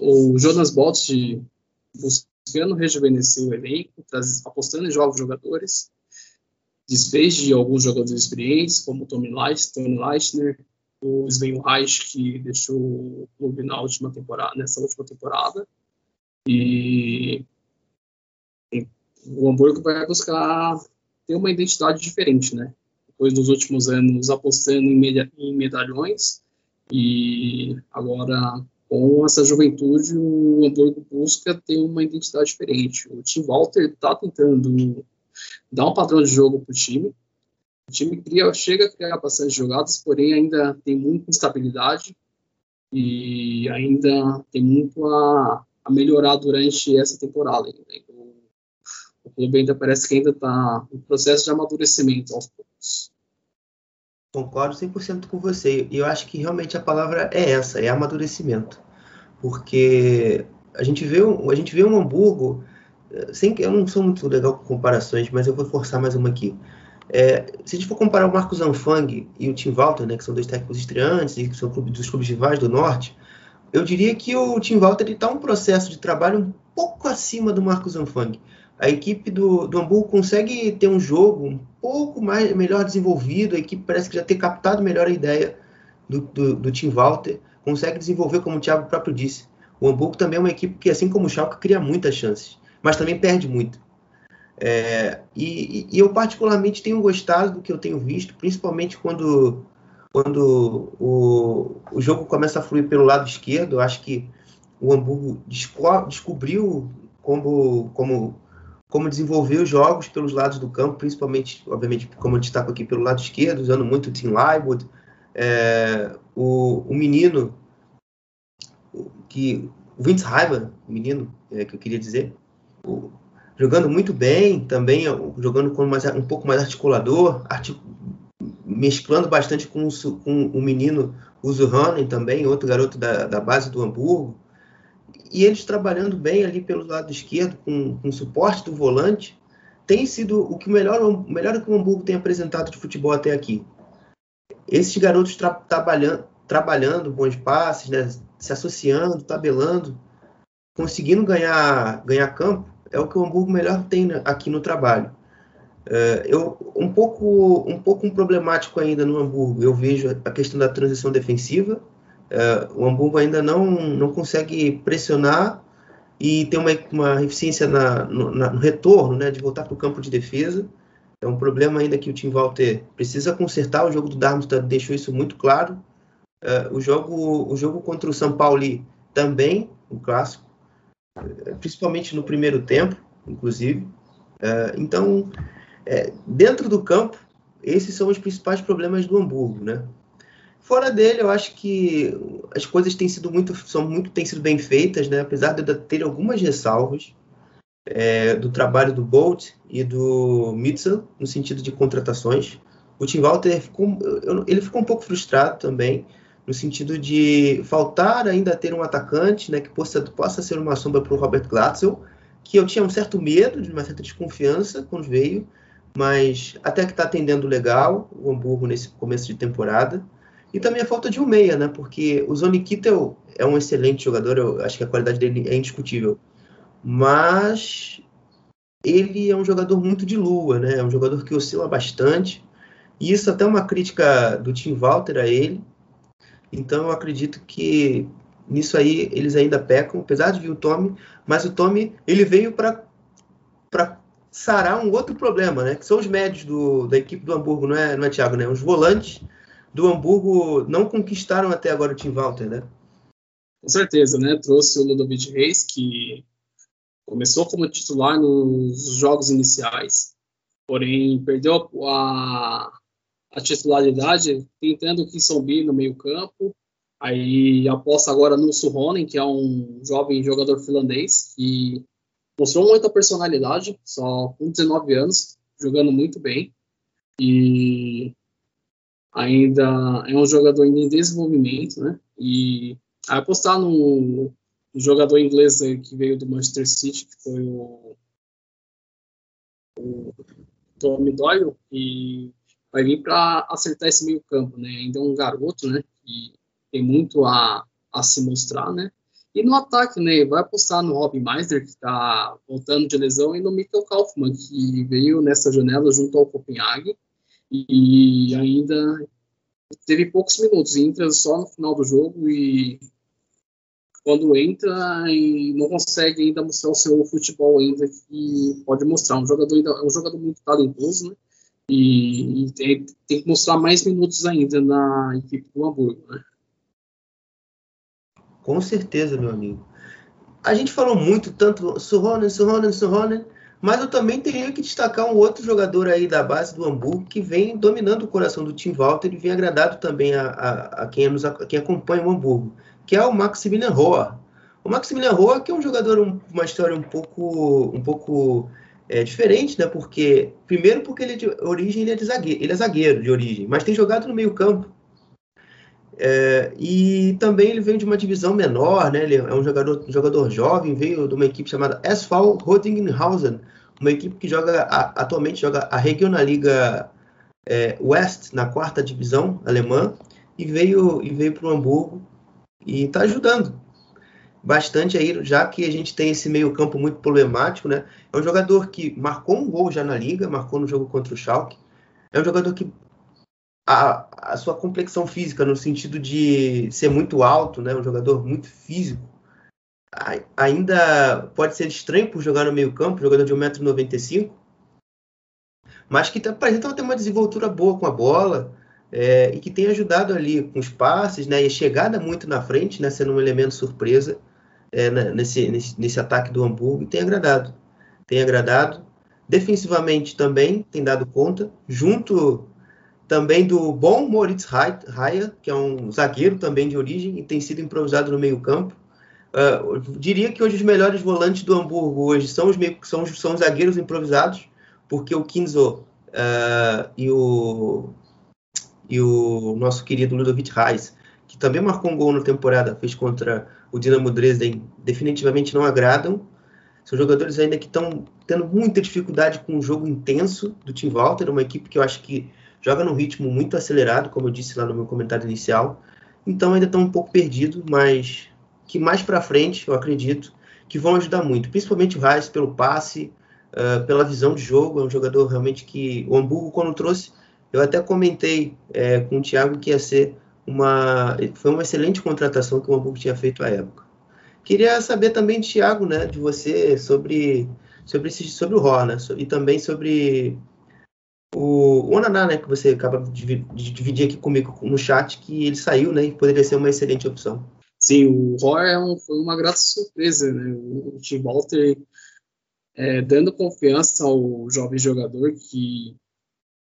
o Jonas Bolt buscando rejuvenescer o elenco, apostando em jovens jogadores, desfez de alguns jogadores experientes, como Tommy Leitner, o Sven Reich, que deixou o clube na última temporada, nessa última temporada. E o Hamburgo vai buscar ter uma identidade diferente, né? Depois dos últimos anos apostando em, em medalhões e agora com essa juventude o Hamburgo busca ter uma identidade diferente. O Tim Walter está tentando dar um padrão de jogo para o time, o time cria, chega a criar bastante jogadas, porém ainda tem muita instabilidade e ainda tem muito a, a melhorar durante essa temporada. O, o clube ainda parece que ainda está em processo de amadurecimento aos poucos. Concordo 100% com você. E eu acho que realmente a palavra é essa, é amadurecimento. Porque a gente vê, a gente vê um Hamburgo, eh, sem eu não sou muito legal com comparações, mas eu vou forçar mais uma aqui. É, se a gente for comparar o Marcos Anfang e o Tim Walter, né, que são dois técnicos estreantes e que são dos clubes rivais do Norte, eu diria que o Tim Walter está um processo de trabalho um pouco acima do Marcos Anfang. A equipe do, do Hamburgo consegue ter um jogo um pouco mais melhor desenvolvido, a equipe parece que já ter captado melhor a ideia do, do, do Tim Walter, consegue desenvolver, como o Thiago próprio disse. O Hamburgo também é uma equipe que, assim como o Schalke, cria muitas chances, mas também perde muito. É, e, e, eu particularmente tenho gostado do que eu tenho visto, principalmente quando, quando o, o jogo começa a fluir pelo lado esquerdo. Eu acho que o Hamburgo desco descobriu como, como, como desenvolver os jogos pelos lados do campo, principalmente, obviamente, como eu destaco aqui pelo lado esquerdo, usando muito o Tim Lywood, é, o, o menino que o Vince Heimer, o menino é, que eu queria dizer, o, jogando muito bem, também jogando como mais, um pouco mais articulador, artic, mesclando bastante com, com o menino Uzuhanen também, outro garoto da, da base do Hamburgo, e eles trabalhando bem ali pelo lado esquerdo, com, com suporte do volante, tem sido o que melhor, o melhor que o Hamburgo tem apresentado de futebol até aqui. Esses garotos tra trabalhando, trabalhando bons passes, né, se associando, tabelando, conseguindo ganhar, ganhar campo, é o que o Hamburgo melhor tem aqui no trabalho. Uh, eu um pouco um pouco um problemático ainda no Hamburgo. Eu vejo a questão da transição defensiva. Uh, o Hamburgo ainda não não consegue pressionar e tem uma, uma eficiência na, no, na, no retorno, né, de voltar para o campo de defesa. É um problema ainda que o Tim Walter precisa consertar. O jogo do Darmstadt deixou isso muito claro. Uh, o jogo o jogo contra o São Paulo também, o clássico, principalmente no primeiro tempo, inclusive. É, então, é, dentro do campo, esses são os principais problemas do Hamburgo, né? Fora dele, eu acho que as coisas têm sido muito, são muito, têm sido bem feitas, né? Apesar de eu ter algumas ressalvas é, do trabalho do Bolt e do Mitchell no sentido de contratações. O Tim Walter ficou, ele ficou um pouco frustrado também no sentido de faltar ainda ter um atacante né, que possa, possa ser uma sombra para o Robert Glatzel, que eu tinha um certo medo, de uma certa desconfiança quando veio, mas até que está atendendo legal o Hamburgo nesse começo de temporada. E também a falta de um meia, né? Porque o Zoni Kittel é um excelente jogador, eu acho que a qualidade dele é indiscutível. Mas ele é um jogador muito de lua, né? É um jogador que oscila bastante. E isso até uma crítica do Tim Walter a ele, então eu acredito que nisso aí eles ainda pecam, apesar de vir o Tommy, mas o Tommy ele veio para sarar um outro problema, né? Que são os médios do, da equipe do Hamburgo, não é, não é Thiago, né? Os volantes do Hamburgo não conquistaram até agora o Tim Walter, né? Com certeza, né? Trouxe o Ludovic Reis, que começou como titular nos jogos iniciais, porém perdeu a, a titularidade, tentando o Kisombi no meio campo, aí aposta agora no Suhonen, que é um jovem jogador finlandês, que mostrou muita personalidade, só com 19 anos, jogando muito bem, e ainda é um jogador em desenvolvimento, né, e apostar no, no jogador inglês que veio do Manchester City, que foi o, o Tommy Doyle, e vai vir para acertar esse meio campo, né? Ainda é um garoto, né? Que tem muito a, a se mostrar, né? E no ataque, né? Vai apostar no Robin Meister, que está voltando de lesão, e no Mikkel Kaufmann, que veio nessa janela junto ao Copenhague e ainda teve poucos minutos, entra só no final do jogo e quando entra e não consegue ainda mostrar o seu futebol ainda que pode mostrar. Um jogador ainda, um jogador muito talentoso, né? E, e tem, tem, que mostrar mais minutos ainda na equipe do Hamburgo, né? Com certeza, meu amigo. A gente falou muito, tanto Suhonen, Suhonen, Suhonen, mas eu também teria que destacar um outro jogador aí da base do Hamburgo que vem dominando o coração do Tim Walter e vem agradado também a, a, a quem, nos, a quem acompanha o Hamburgo, que é o Maximilian Roa. O Maximilian Roa, que é um jogador, um, uma história um pouco, um pouco é diferente, né? Porque primeiro porque ele é de origem ele é de zagueiro, ele é zagueiro de origem, mas tem jogado no meio campo. É, e também ele veio de uma divisão menor, né? Ele é um jogador, um jogador jovem, veio de uma equipe chamada SV Rodinghausen, uma equipe que joga a, atualmente joga a Regionalliga é, West na quarta divisão alemã e veio e veio para o Hamburgo e está ajudando, bastante aí, já que a gente tem esse meio-campo muito problemático, né? É um jogador que marcou um gol já na liga, marcou no jogo contra o Schalke. É um jogador que a, a sua complexão física, no sentido de ser muito alto, né? Um jogador muito físico, ainda pode ser estranho por jogar no meio-campo, jogador de 1,95m, mas que apresenta ter uma desenvoltura boa com a bola é, e que tem ajudado ali com os passes né, e a chegada muito na frente, né, sendo um elemento surpresa é, nesse, nesse, nesse, ataque do Hamburgo e tem agradado. Tem agradado. Defensivamente também tem dado conta, junto também do bom Moritz Raya, que é um zagueiro também de origem e tem sido improvisado no meio-campo. Uh, diria que hoje os melhores volantes do Hamburgo hoje são os, meio, são, são os zagueiros improvisados, porque o Kinzo uh, e, o, e o nosso querido Ludovic Reis, que também marcou um gol na temporada, fez contra o Dinamo Dresden, definitivamente não agradam. São jogadores ainda que estão tendo muita dificuldade com o jogo intenso do Tim Walter, uma equipe que eu acho que joga num ritmo muito acelerado, como eu disse lá no meu comentário inicial. Então ainda estão um pouco perdidos, mas que mais para frente, eu acredito, que vão ajudar muito, principalmente o Reis pelo passe, uh, pela visão de jogo, é um jogador realmente que o Hamburgo quando trouxe, eu até comentei é, com o Thiago que ia ser uma foi uma excelente contratação que o Hamburgo tinha feito à época. Queria saber também, Thiago, né, de você sobre sobre esse, sobre o Ró, né, e também sobre o, o Onaná, né, que você acaba de, de dividir aqui comigo no chat, que ele saiu, né, e poderia ser uma excelente opção. Sim, o Roy é um, foi uma grata surpresa, né? O Tim Walter é, dando confiança ao jovem jogador que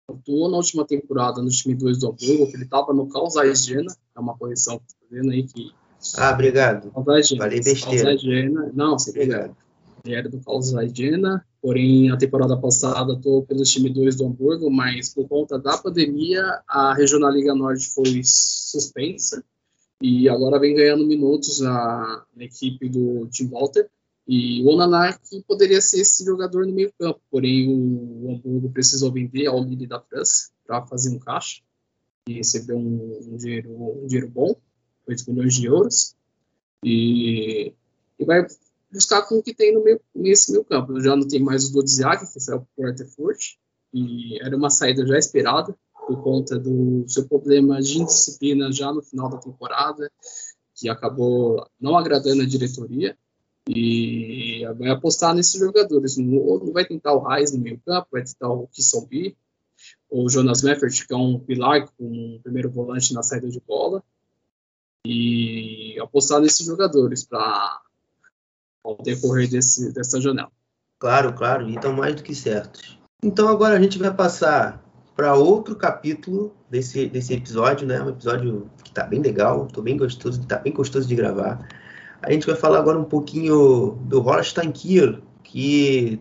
atuou na última temporada no time 2 do Hamburgo, que ele estava no Carl Jena, é uma correção que tá vendo aí que... Ah, obrigado. Falei besteira. Jena, não, você obrigado. Ele era do Jena, porém a temporada passada atuou pelo time 2 do Hamburgo, mas por conta da pandemia a Regional Liga Norte foi suspensa, e agora vem ganhando minutos na, na equipe do Tim Walter. E o Onanak poderia ser esse jogador no meio campo, porém o Hamburgo precisou vender ao Lille da França para fazer um caixa e receber um, um, dinheiro, um dinheiro bom, 8 milhões de euros, e, e vai buscar com o que tem no meio, nesse meio campo. Já não tem mais o Dodziak, que saiu para o Ertefurt, e era uma saída já esperada, por conta do seu problema de indisciplina já no final da temporada, que acabou não agradando a diretoria. E vai apostar nesses jogadores. Não, vai tentar o Reis no meio campo, vai tentar o Kissombi, ou o Jonas Meffert, que é um pilar com um primeiro volante na saída de bola. E apostar nesses jogadores para ao decorrer desse, dessa janela. Claro, claro, e estão mais do que certos. Então agora a gente vai passar para outro capítulo desse, desse episódio, né? Um episódio que está bem legal, tô bem gostoso, tá bem gostoso de gravar. A gente vai falar agora um pouquinho do Holstein Kiel, que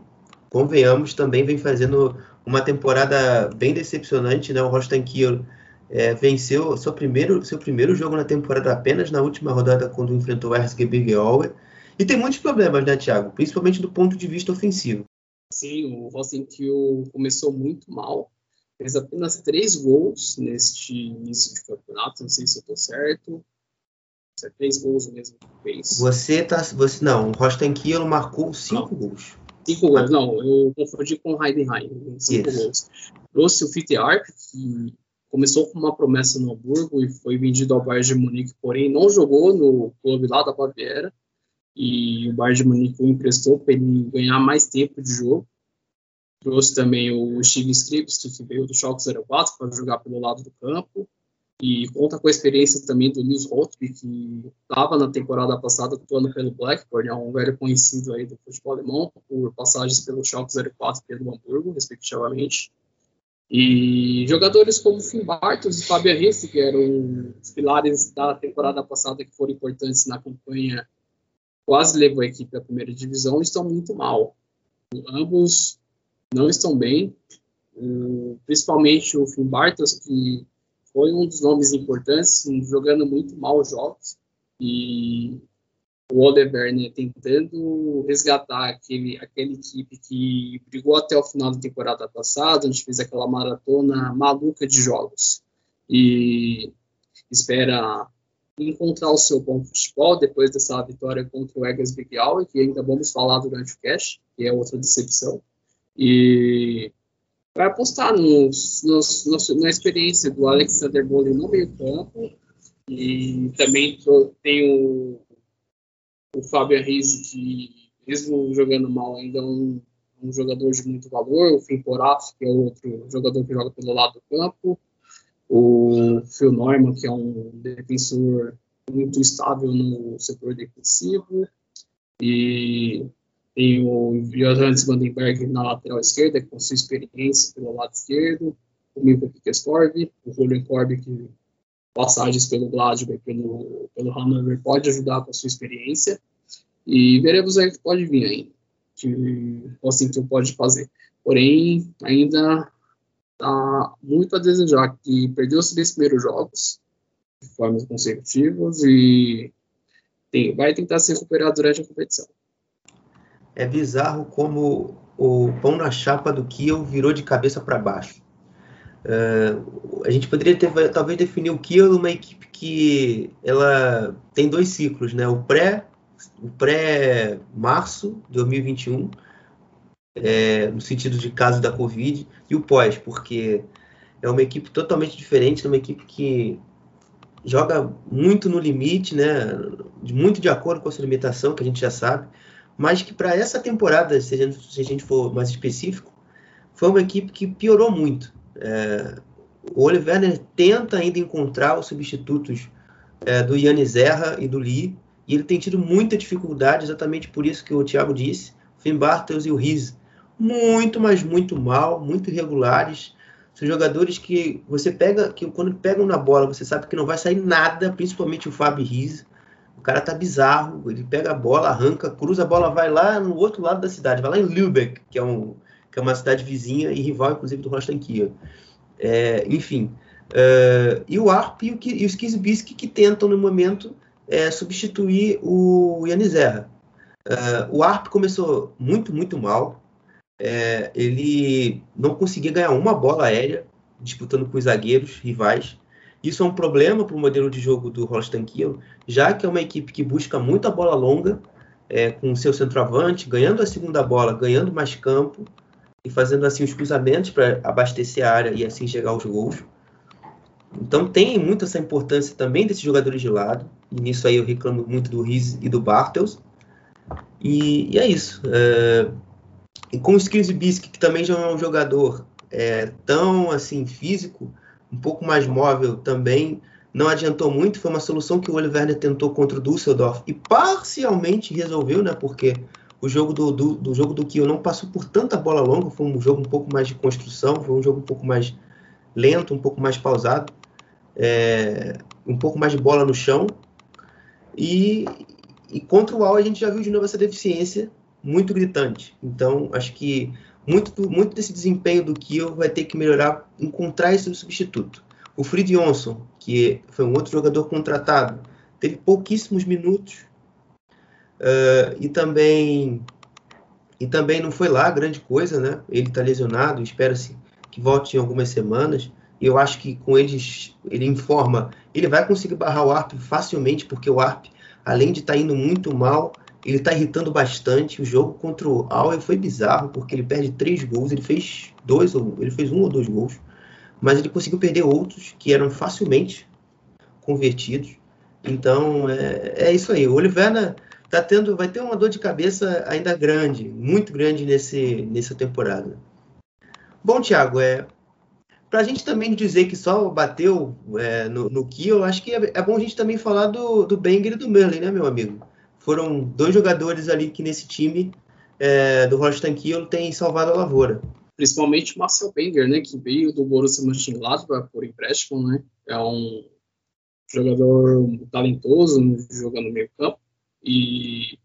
convenhamos também vem fazendo uma temporada bem decepcionante, né? O Holstein Kiel é, venceu seu primeiro, seu primeiro jogo na temporada apenas na última rodada quando enfrentou o RSG Aue. E tem muitos problemas, né, Thiago? Principalmente do ponto de vista ofensivo. Sim, o Holstein Kiel começou muito mal fez apenas três gols neste início de campeonato, não sei se eu estou certo. É três gols mesmo que fez. Você tá. Você, não, o Rosten Kielo marcou cinco não. gols. Cinco gols, não, eu confundi com o Heidenheim, cinco Isso. gols. Trouxe o Fitte Arp, que começou com uma promessa no Hamburgo e foi vendido ao Bayern de Munique, porém não jogou no clube lá da Baviera. E o Bayern de Munique o emprestou para ele ganhar mais tempo de jogo. Trouxe também o Steve Scripps, que veio do Schalke 04 para jogar pelo lado do campo. E conta com a experiência também do Nils Rotby, que estava na temporada passada atuando pelo Blackburn, é um velho conhecido aí do futebol alemão, por passagens pelo Schalke 04 e pelo Hamburgo, respectivamente. E jogadores como Finn Bartels e Fabio Risse, que eram os pilares da temporada passada que foram importantes na campanha, quase levou a equipe à primeira divisão, estão muito mal. Ambos não estão bem, principalmente o Finn que foi um dos nomes importantes, jogando muito mal os jogos, e o Oliver né, tentando resgatar aquele, aquela equipe que brigou até o final da temporada passada, gente fez aquela maratona maluca de jogos, e espera encontrar o seu bom futebol depois dessa vitória contra o Egas Big que ainda vamos falar durante o cast, que é outra decepção. E vai apostar nos, nos, nos, na experiência do Alexander Bolin no meio campo. E também tem o, o Fábio Riz, que mesmo jogando mal, ainda é um, um jogador de muito valor. O Fim Porato, que é outro jogador que joga pelo lado do campo o Phil Norman, que é um defensor muito estável no setor defensivo, e tem o Johannes Vandenberg na lateral esquerda, com sua experiência pelo lado esquerdo, o Milko Kikestorv, o Julian Korb, que passagens pelo Gladbach, pelo, pelo Hannover, pode ajudar com a sua experiência, e veremos aí o que pode vir aí, que assim que pode fazer. Porém, ainda tá muito a desejar, que perdeu os três primeiros jogos de formas consecutivas e tem, vai tentar se recuperar durante a competição. É bizarro como o pão na chapa do Kiel virou de cabeça para baixo. Uh, a gente poderia ter, talvez definir o Kiel uma equipe que ela tem dois ciclos, né? O pré o pré março de 2021 é, no sentido de caso da Covid, e o pós, porque é uma equipe totalmente diferente, é uma equipe que joga muito no limite, né, muito de acordo com a sua limitação, que a gente já sabe, mas que para essa temporada, se a, gente, se a, gente, for mais específico, foi uma equipe que piorou muito. É, o Oliver tenta ainda encontrar os substitutos é, do Yannis Zerra e do Lee, e ele tem tido muita dificuldade, exatamente por isso que o Thiago disse, Finn Bartels e o Riz muito, mas muito mal, muito irregulares. São jogadores que você pega, que quando pegam na bola, você sabe que não vai sair nada, principalmente o Fábio Riz. Cara tá bizarro, ele pega a bola, arranca, cruza a bola, vai lá no outro lado da cidade, vai lá em Lübeck, que é, um, que é uma cidade vizinha e rival, inclusive, do Rostan Kia. É, enfim, uh, e o Arp e o, e o Skizbiski que tentam, no momento, é, substituir o Yanizerra. Uh, o Arp começou muito, muito mal, é, ele não conseguia ganhar uma bola aérea disputando com os zagueiros rivais. Isso é um problema para o modelo de jogo do Holstein Kiel, já que é uma equipe que busca muito a bola longa, é, com seu centroavante, ganhando a segunda bola, ganhando mais campo e fazendo assim os cruzamentos para abastecer a área e assim chegar aos gols. Então tem muito essa importância também desses jogadores de lado, e nisso aí eu reclamo muito do Riz e do Bartels. E, e é isso. É, e com o Skrzybski, que também já é um jogador é, tão assim físico, um pouco mais móvel também, não adiantou muito. Foi uma solução que o Oliver tentou contra o Düsseldorf e parcialmente resolveu, né? Porque o jogo do, do, do jogo do Kiel não passou por tanta bola longa, foi um jogo um pouco mais de construção, foi um jogo um pouco mais lento, um pouco mais pausado, é, um pouco mais de bola no chão. E, e contra o Al a gente já viu de novo essa deficiência muito gritante. Então, acho que muito, muito desse desempenho do Kiel vai ter que melhorar, encontrar esse substituto. O Fried Johnson, que foi um outro jogador contratado, teve pouquíssimos minutos uh, e também e também não foi lá grande coisa, né? Ele está lesionado, espera-se que volte em algumas semanas. E eu acho que com eles, ele informa, ele vai conseguir barrar o Arp facilmente, porque o Arp, além de estar tá indo muito mal, ele está irritando bastante. O jogo contra o Auer foi bizarro, porque ele perde três gols, ele fez dois, ele fez um ou dois gols, mas ele conseguiu perder outros que eram facilmente convertidos. Então é, é isso aí. O Oliveira tá tendo, vai ter uma dor de cabeça ainda grande, muito grande nesse, nessa temporada. Bom, Thiago, é, para a gente também dizer que só bateu é, no, no Kiel, acho que é, é, bom a gente também falar do, do Banger e do Merlin, né, meu amigo? Foram dois jogadores ali que nesse time é, do Holstein Kiel tem salvado a lavoura. Principalmente o Marcel Wenger, né, que veio do Borussia Mönchengladbach por empréstimo, né? É um jogador talentoso, jogando meio campo e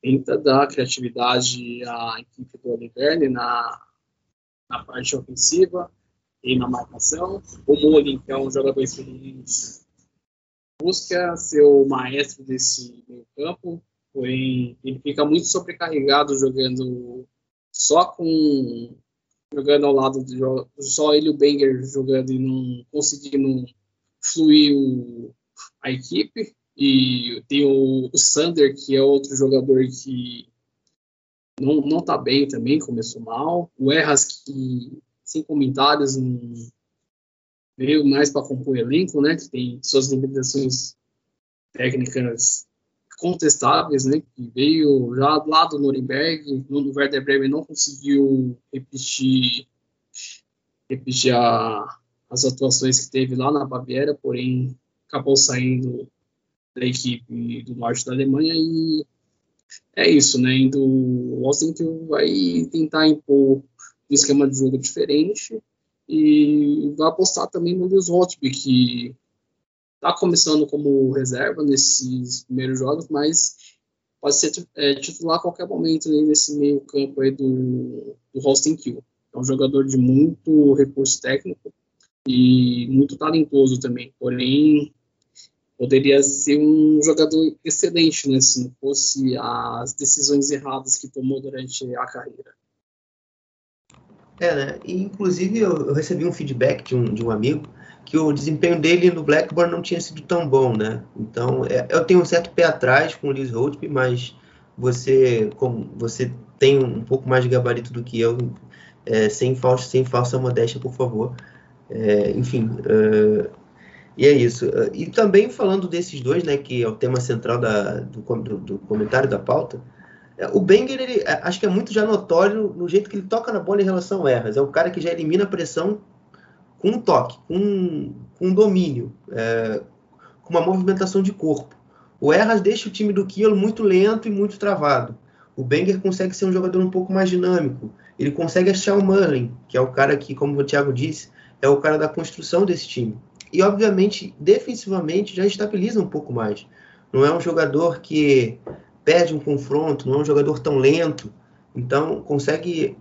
tenta dar criatividade à equipe do Oliver na, na parte ofensiva e na marcação. O Molin, que é um jogador experiente busca ser o maestro desse meio campo, porém ele fica muito sobrecarregado jogando só com jogando ao lado só ele o Banger jogando e não conseguindo fluir o a equipe. E tem o, o Sander, que é outro jogador que não, não tá bem também, começou mal. O Erras, que, sem comentários, não veio mais para compor o elenco, né? Que tem suas limitações técnicas contestáveis, né? Que veio já lá do Nuremberg, no Werder Bremen não conseguiu repetir, repetir a, as atuações que teve lá na Baviera, porém acabou saindo da equipe do norte da Alemanha e é isso, né? Indo, o que vai tentar impor um esquema de jogo diferente e vai apostar também no Lewis Hotby, que está começando como reserva nesses primeiros jogos, mas pode ser é, titular a qualquer momento né, nesse meio campo aí do, do Holstein Kiel. É um jogador de muito recurso técnico e muito talentoso também, porém poderia ser um jogador excelente, né, se não fosse as decisões erradas que tomou durante a carreira. É, né? E, inclusive eu, recebi um feedback de um, de um amigo que o desempenho dele no Blackburn não tinha sido tão bom, né? Então, é, eu tenho um certo pé atrás com o Liz Holtby, mas você, como você tem um pouco mais de gabarito do que eu, é, sem, falsa, sem falsa modéstia, por favor. É, enfim, uh, e é isso. E também falando desses dois, né, que é o tema central da, do, do, do comentário da pauta, é, o Benger, ele, é, acho que é muito já notório no jeito que ele toca na bola em relação a erras. É o cara que já elimina a pressão com um toque, com, com um domínio, é, com uma movimentação de corpo. O Erras deixa o time do Kiel muito lento e muito travado. O Benger consegue ser um jogador um pouco mais dinâmico. Ele consegue achar o Merlin, que é o cara que, como o Thiago disse, é o cara da construção desse time e, obviamente, defensivamente já estabiliza um pouco mais. Não é um jogador que perde um confronto, não é um jogador tão lento, então consegue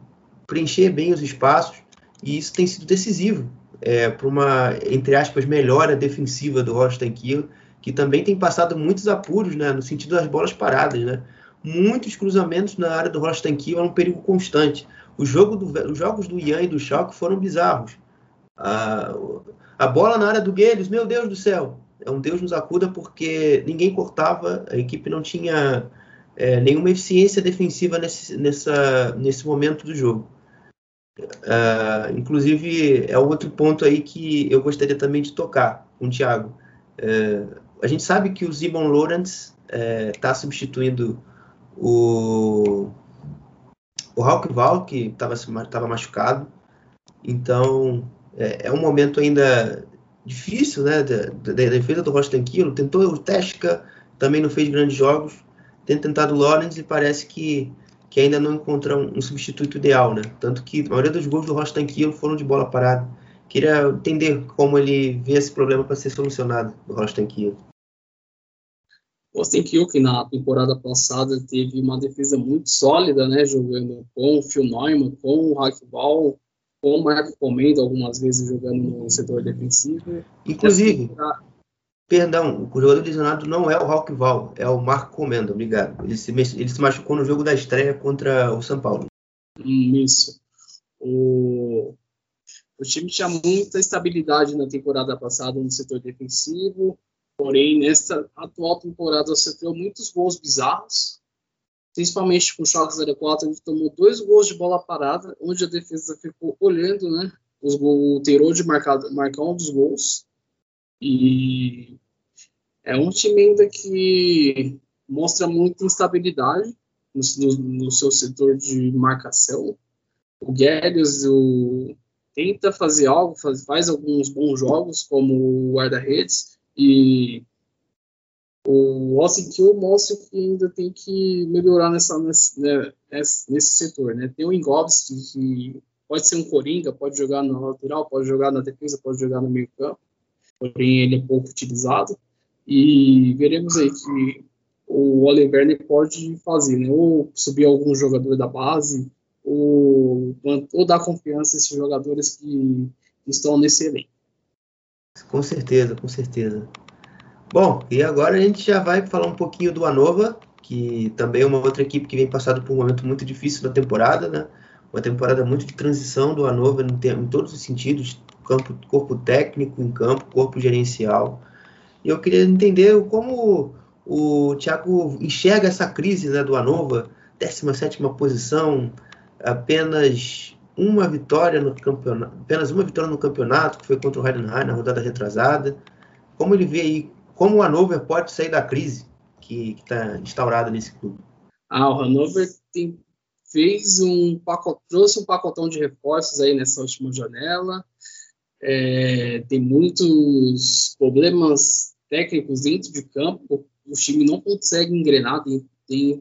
preencher bem os espaços e isso tem sido decisivo é, para uma, entre aspas, melhora defensiva do Holstein Kiel, que também tem passado muitos apuros né, no sentido das bolas paradas. Né? Muitos cruzamentos na área do Holstein Kiel é um perigo constante. O jogo do, os jogos do Ian e do Schalke foram bizarros. Ah, a bola na área do Guedes, meu Deus do céu, um Deus nos acuda porque ninguém cortava, a equipe não tinha é, nenhuma eficiência defensiva nesse, nessa, nesse momento do jogo. Uh, inclusive, é outro ponto aí que eu gostaria também de tocar com o Thiago. Uh, a gente sabe que o Zimon Lawrence está é, substituindo o, o Hawk Val, que estava machucado. Então, é, é um momento ainda difícil, né, da, defesa do Rocha Tranquilo. Tentou o Tesca, também não fez grandes jogos. Tem tentado o Lawrence e parece que, que ainda não encontrou um, um, substituto ideal, né? Tanto que a maioria dos gols do Rocha Tranquilo foram de bola parada. Queria entender como ele vê esse problema para ser solucionado do Tranquilo. O Kiel, que na temporada passada teve uma defesa muito sólida, né, jogando com o Phil Neumann, com o Hackball, com o Marco Comendo algumas vezes jogando no setor defensivo. Inclusive, perdão, o jogador lesionado não é o Rock Val, é o Marco Comendo, obrigado. Ele se, ele se machucou no jogo da estreia contra o São Paulo. Hum, isso. O, o time tinha muita estabilidade na temporada passada no setor defensivo, porém, nesta atual temporada sofreu muitos gols bizarros, principalmente com o Schalke 04, ele tomou dois gols de bola parada, onde a defesa ficou olhando, né? Os gols, o Teirou de marcar, marcar um dos gols. E é um time ainda que mostra muita instabilidade no, no, no seu setor de marcação. O Guedes o, tenta fazer algo, faz, faz alguns bons jogos, como o guarda-redes, e o Austin Kill mostra que ainda tem que melhorar nessa, nesse, né, nesse setor. Né? Tem o Ingovski, que pode ser um coringa, pode jogar na lateral, pode jogar na defesa, pode jogar no meio campo, porém ele é pouco utilizado. E veremos aí que o Oliver pode fazer, né? ou subir algum jogador da base, ou, ou dar confiança a esses jogadores que estão nesse elenco. Com certeza, com certeza. Bom, e agora a gente já vai falar um pouquinho do Anova, que também é uma outra equipe que vem passando por um momento muito difícil da temporada, né? Uma temporada muito de transição do Anova em, todos os sentidos, campo, corpo técnico em campo, corpo gerencial. E eu queria entender como o Thiago enxerga essa crise né, do Anova, 17 posição, apenas uma vitória no campeonato, apenas uma vitória no campeonato, que foi contra o Heidenheim na rodada retrasada. Como ele vê aí, como o Hannover pode sair da crise que está instaurada nesse clube? Ah, o Hannover tem, fez um trouxe um pacotão de reforços aí nessa última janela. É, tem muitos problemas técnicos dentro de campo. O time não consegue engrenar dentro,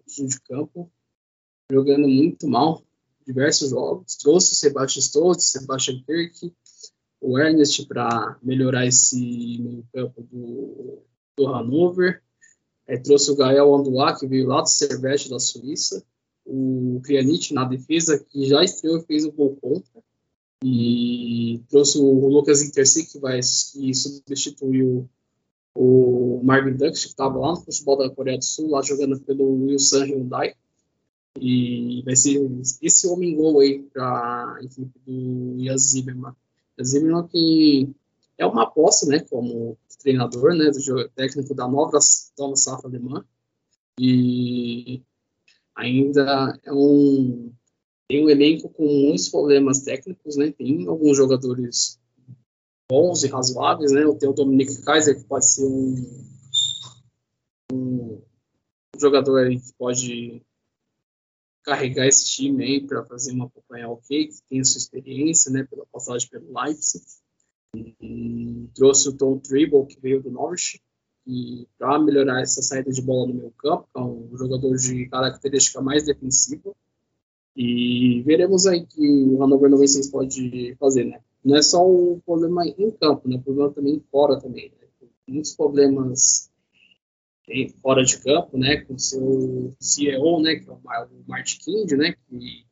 de campo, jogando muito mal diversos jogos. Trouxe o Sebastian Stoltz, Sebastian Kirk, o Ernest para melhorar esse meio campo do, do Hannover. É, trouxe o Gael Anduá, que veio lá do Servete da Suíça. O Krianic na defesa, que já estreou e fez o gol contra. E trouxe o Lucas Intercy, que vai que substituiu o Marvin Dux, que estava lá no futebol da Coreia do Sul, lá jogando pelo Wilson Hyundai. E vai ser esse homem gol aí para a equipe do Zimmermann. Zimmermann que é uma aposta, né, como treinador, né, do técnico da nova, nova safra alemã. E ainda é um tem um elenco com muitos problemas técnicos, né? Tem alguns jogadores bons e razoáveis, né? Tem o Dominic Kaiser que pode ser um, um jogador que pode carregar esse time aí para fazer uma campanha ok, que tem a sua experiência, né, pela passagem pelo Leipzig. Trouxe o Tom Tribble, que veio do Norwich, e para melhorar essa saída de bola no meu campo, é um jogador de característica mais defensiva. E veremos aí que o Hannover 96 pode fazer, né? Não é só um problema em campo, né? O problema também fora também. Né? Muitos problemas fora de campo, né, com seu CEO, né, que é o Martin King, né, que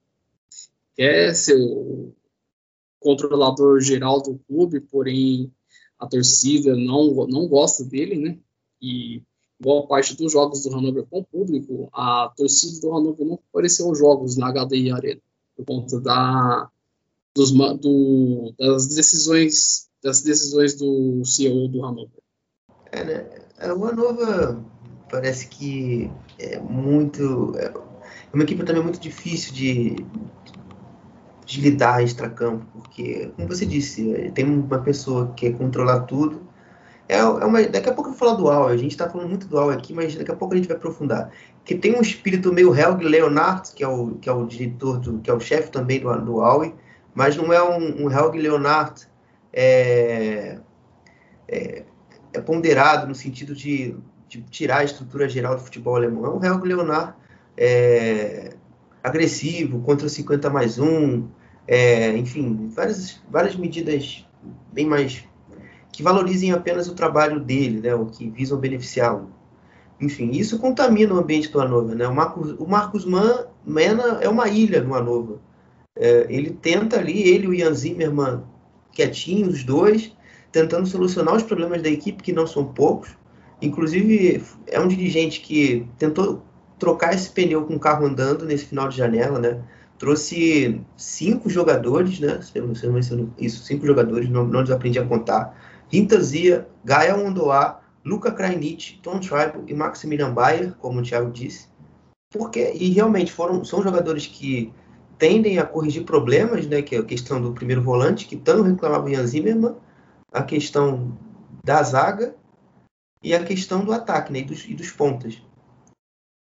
quer ser o controlador geral do clube, porém a torcida não, não gosta dele, né, e boa parte dos jogos do Hannover com público, a torcida do Hannover não apareceu aos jogos na HDI Arena, por conta da, dos, do, das decisões das decisões do CEO do Hannover. É, né? É uma nova. Parece que é muito. É uma equipe também muito difícil de, de lidar extra-campo, porque, como você disse, tem uma pessoa que quer controlar tudo. É, é uma, daqui a pouco eu vou falar do Al, a gente está falando muito do Al aqui, mas daqui a pouco a gente vai aprofundar. Que tem um espírito meio Helg Leonard, que é o, que é o diretor, do, que é o chefe também do, do Al, mas não é um, um Helg Leonard é, é, é ponderado no sentido de, de, tirar a estrutura geral do futebol alemão. É um Leonard é, agressivo, contra 50 mais 1, é, enfim, várias, várias medidas bem mais que valorizem apenas o trabalho dele, né, o que visam beneficiá-lo. Enfim, isso contamina o ambiente do Hannover. Né? O Marcos, o Marcos Mena é uma ilha no Hannover. É, ele tenta ali, ele e o Ian Zimmermann, quietinhos, os dois, tentando solucionar os problemas da equipe, que não são poucos. Inclusive, é um dirigente que tentou trocar esse pneu com o carro andando nesse final de janela, né? Trouxe cinco jogadores, né? Isso, cinco jogadores, não, não desaprendi a contar. Rintazia, Gael Ondoa, Luca Krajnic, Tom Tribe e Maximilian Bayer, como o Thiago disse. Porque, e realmente foram, são jogadores que tendem a corrigir problemas, né? Que é a questão do primeiro volante, que tanto reclamava o Ian Zimmermann, a questão da zaga e a questão do ataque né, e, dos, e dos pontas.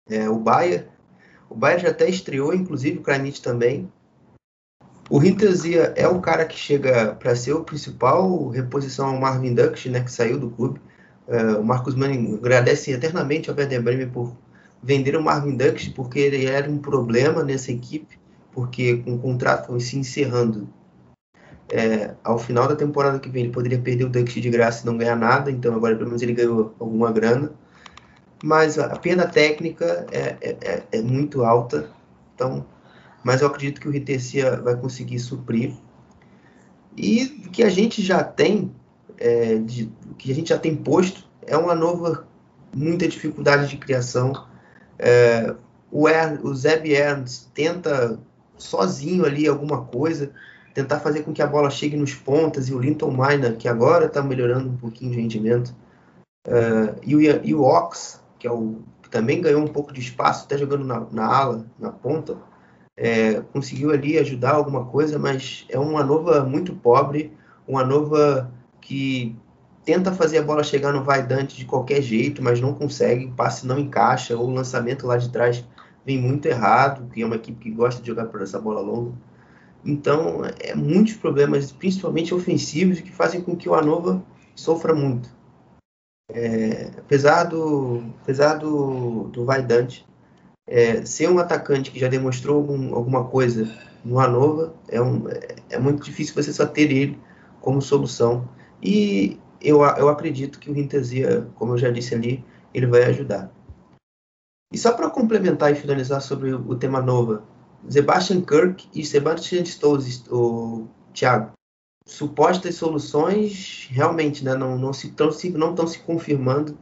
É, o Bayer, o Bayer já até estreou, inclusive o Kranich também. O Rinterzia é o cara que chega para ser o principal reposição ao Marvin Dux, né, que saiu do clube. É, o Marcos Manning agradece eternamente ao Werder Bremen por vender o Marvin Dux, porque ele era um problema nessa equipe, porque com o contrato se encerrando é, ao final da temporada que vem ele poderia perder o Dux de graça e não ganhar nada, então agora pelo menos ele ganhou alguma grana. Mas a perda técnica é, é, é, é muito alta, então, mas eu acredito que o Ritecia vai conseguir suprir. E o que a gente já tem, é, de, o que a gente já tem posto, é uma nova, muita dificuldade de criação. É, o, er, o Zeb Ernst tenta sozinho ali alguma coisa, tentar fazer com que a bola chegue nos pontas e o Linton Miner, que agora está melhorando um pouquinho de rendimento, Uh, e, o, e o Ox, que, é o, que também ganhou um pouco de espaço, até jogando na, na ala, na ponta, é, conseguiu ali ajudar alguma coisa, mas é uma nova muito pobre, uma nova que tenta fazer a bola chegar no vai Dante de qualquer jeito, mas não consegue, o passe não encaixa, ou o lançamento lá de trás vem muito errado, que é uma equipe que gosta de jogar por essa bola longa. Então, é muitos problemas, principalmente ofensivos, que fazem com que o Anova sofra muito. É, apesar do, apesar do, do Vaidante é, ser um atacante que já demonstrou algum, alguma coisa no Anova, é, um, é, muito difícil você só ter ele como solução. E eu, eu acredito que o Rintezia, como eu já disse ali, ele vai ajudar. E só para complementar e finalizar sobre o tema Nova, Sebastian Kirk e Sebastian Stolz, o Thiago, supostas soluções realmente né, não, não, se, tão, se, não estão se confirmando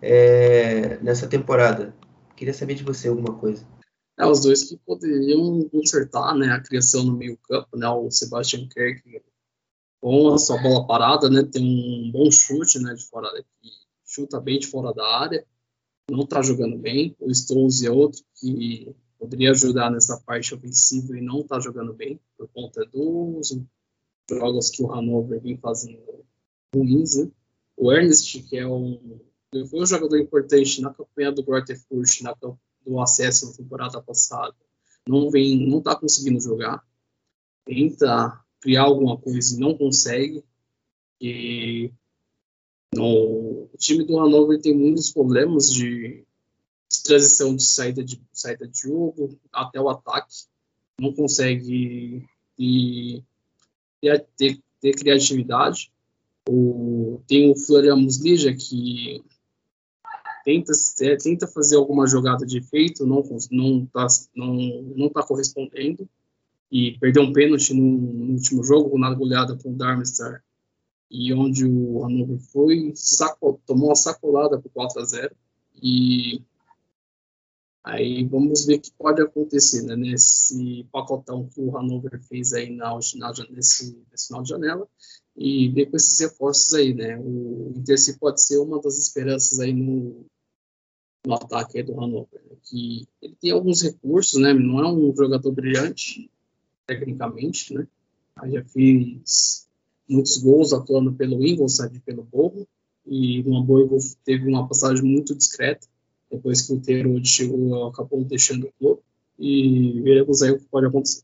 é, nessa temporada. Queria saber de você alguma coisa. É, os dois que poderiam consertar né, a criação no meio campo, né, o Sebastian Kirk com a sua bola parada, né, tem um bom chute né, de fora, chuta bem de fora da área, não está jogando bem. O Stones é outro que poderia ajudar nessa parte ofensiva e não está jogando bem por conta dos jogos que o Hannover vem fazendo ruins. Né? O Ernest, que é um, foi um jogador importante na campanha do Grotefurt, na do acesso na temporada passada, não vem, não está conseguindo jogar. Tenta criar alguma coisa e não consegue. E no, o time do Hannover tem muitos problemas de transição de saída de saída de jogo até o ataque, não consegue ter, ter, ter criatividade. O, tem o Florian Muslija que tenta, é, tenta fazer alguma jogada de efeito, não não está não, não tá correspondendo. E perdeu um pênalti no, no último jogo na goleada com o Darmstadt. E onde o Hannover foi saco, tomou uma sacolada por 4 a 0 e Aí vamos ver o que pode acontecer né, nesse pacotão que o Hanover fez aí na, na, nesse, nesse final de janela e ver com esses reforços aí, né? O Interci pode ser uma das esperanças aí no, no ataque aí do Hanover, né, que ele tem alguns recursos, né? Não é um jogador brilhante tecnicamente, né? Aí já fez muitos gols atuando pelo Ingolstadt e pelo Borro e o Hamburgo teve uma passagem muito discreta depois que o Teiro chegou, acabou deixando o clube. E veremos aí o que pode acontecer.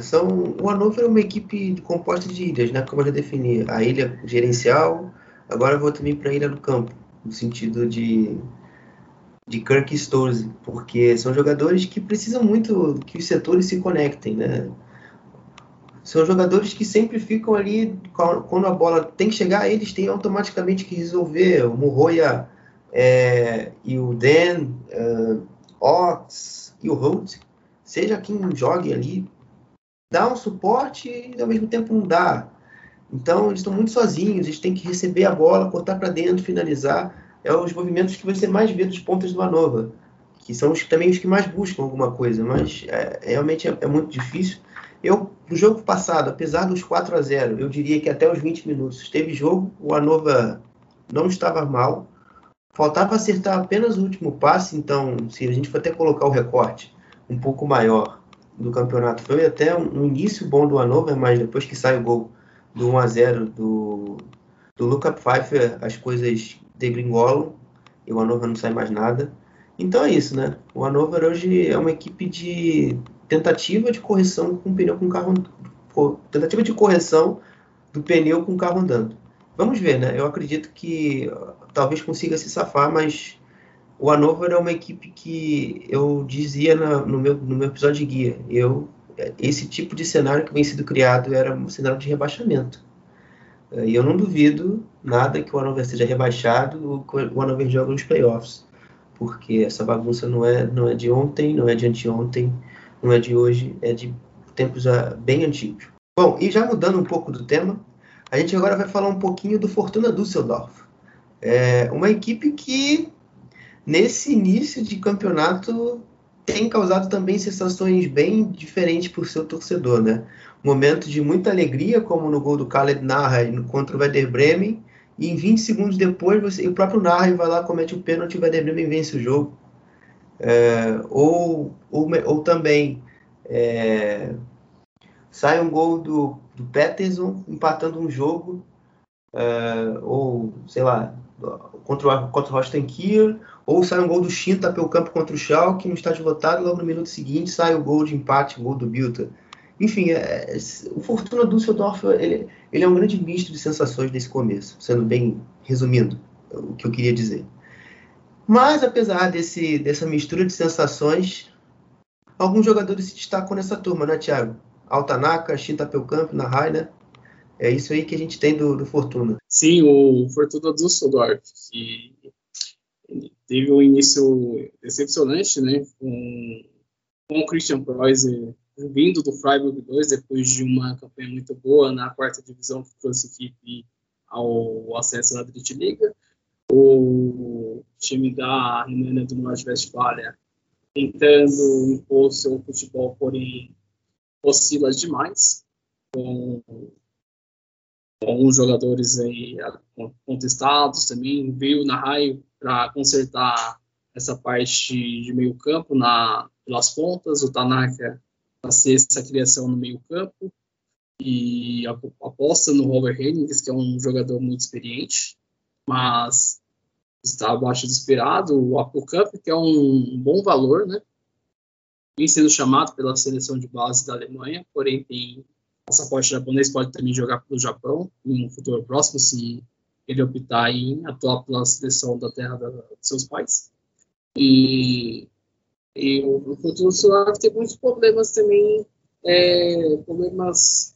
São, o Hannover é uma equipe composta de ilhas, né? Como eu já defini. A ilha gerencial, agora eu vou também para a ilha do campo, no sentido de, de Kirk e porque são jogadores que precisam muito que os setores se conectem, né? São jogadores que sempre ficam ali, quando a bola tem que chegar, eles têm automaticamente que resolver. O Murroia é, e o Dan, uh, Ox e o Holt, seja quem jogue ali, dá um suporte e ao mesmo tempo não dá. Então eles estão muito sozinhos, eles têm que receber a bola, cortar para dentro, finalizar. É os movimentos que você mais vê dos pontas do Manova, que são os, também os que mais buscam alguma coisa, mas é, realmente é, é, muito difícil. Eu, no jogo passado, apesar dos 4 a 0 eu diria que até os 20 minutos teve jogo, o Anova não estava mal, Faltava acertar apenas o último passe, então, se a gente for até colocar o recorte um pouco maior do campeonato, foi até um, início bom do Hanover, mas depois que sai o gol do 1 a 0 do, do Luca Pfeiffer, as coisas degringolam e o Hanover não sai mais nada. Então é isso, né? O Hanover hoje é uma equipe de tentativa de correção com pneu com carro tentativa de correção do pneu com o carro andando. Vamos ver, né? Eu acredito que talvez consiga se safar, mas o Hanover é uma equipe que eu dizia no, meu, no meu episódio de guia. Eu, esse tipo de cenário que vem sendo criado era um cenário de rebaixamento. E eu não duvido nada que o Hanover seja rebaixado ou que o Hanover jogue nos playoffs. Porque essa bagunça não é, não é de ontem, não é de anteontem, não é de hoje, é de tempos ah, bem antigos. Bom, e já mudando um pouco do tema, a gente agora vai falar um pouquinho do Fortuna Düsseldorf. É uma equipe que, nesse início de campeonato, tem causado também sensações bem diferentes para o seu torcedor, né? Momento de muita alegria, como no gol do Khaled Nahar contra o Werder Bremen, e em 20 segundos depois você, o próprio Narra vai lá, comete o pênalti e o Werder Bremen vence o jogo. É, ou, ou, ou também é, sai um gol do, do Peterson empatando um jogo, é, ou sei lá, contra o, contra o Kiel, ou sai um gol do Shinta pelo campo contra o Schalke no estádio lotado, logo no minuto seguinte sai o gol de empate, o gol do Bilta. Enfim, é, é, o Fortuna Düsseldorf ele, ele é um grande misto de sensações nesse começo, sendo bem resumindo o que eu queria dizer. Mas, apesar desse, dessa mistura de sensações, alguns jogadores se destacam nessa turma, né, Thiago? Altanaka, Shinta Pelkamp, Nahai, né? É isso aí que a gente tem do, do Fortuna. Sim, o Fortuna Düsseldorf, que teve um início decepcionante, né? Com, com o Christian Preuss vindo do Freiburg 2 depois de uma campanha muito boa na quarta divisão que trouxe equipe ao acesso na Dritte Liga. O time da Renânia do Norte-Westfália tentando impor seu futebol, porém oscila demais, com, com os jogadores aí contestados também. Veio na raio para consertar essa parte de meio campo na, pelas pontas. O Tanaka ser essa criação no meio campo e aposta no Robert Hennings, que é um jogador muito experiente, mas está abaixo do esperado. O Apocamp, que é um bom valor, né? Vem sendo chamado pela seleção de base da Alemanha, porém tem passaporte japonês, pode também jogar pelo Japão em um futuro próximo, se ele optar em atuar pela seleção da terra da, de seus pais. E e o, o futuro solar tem muitos problemas também, é, problemas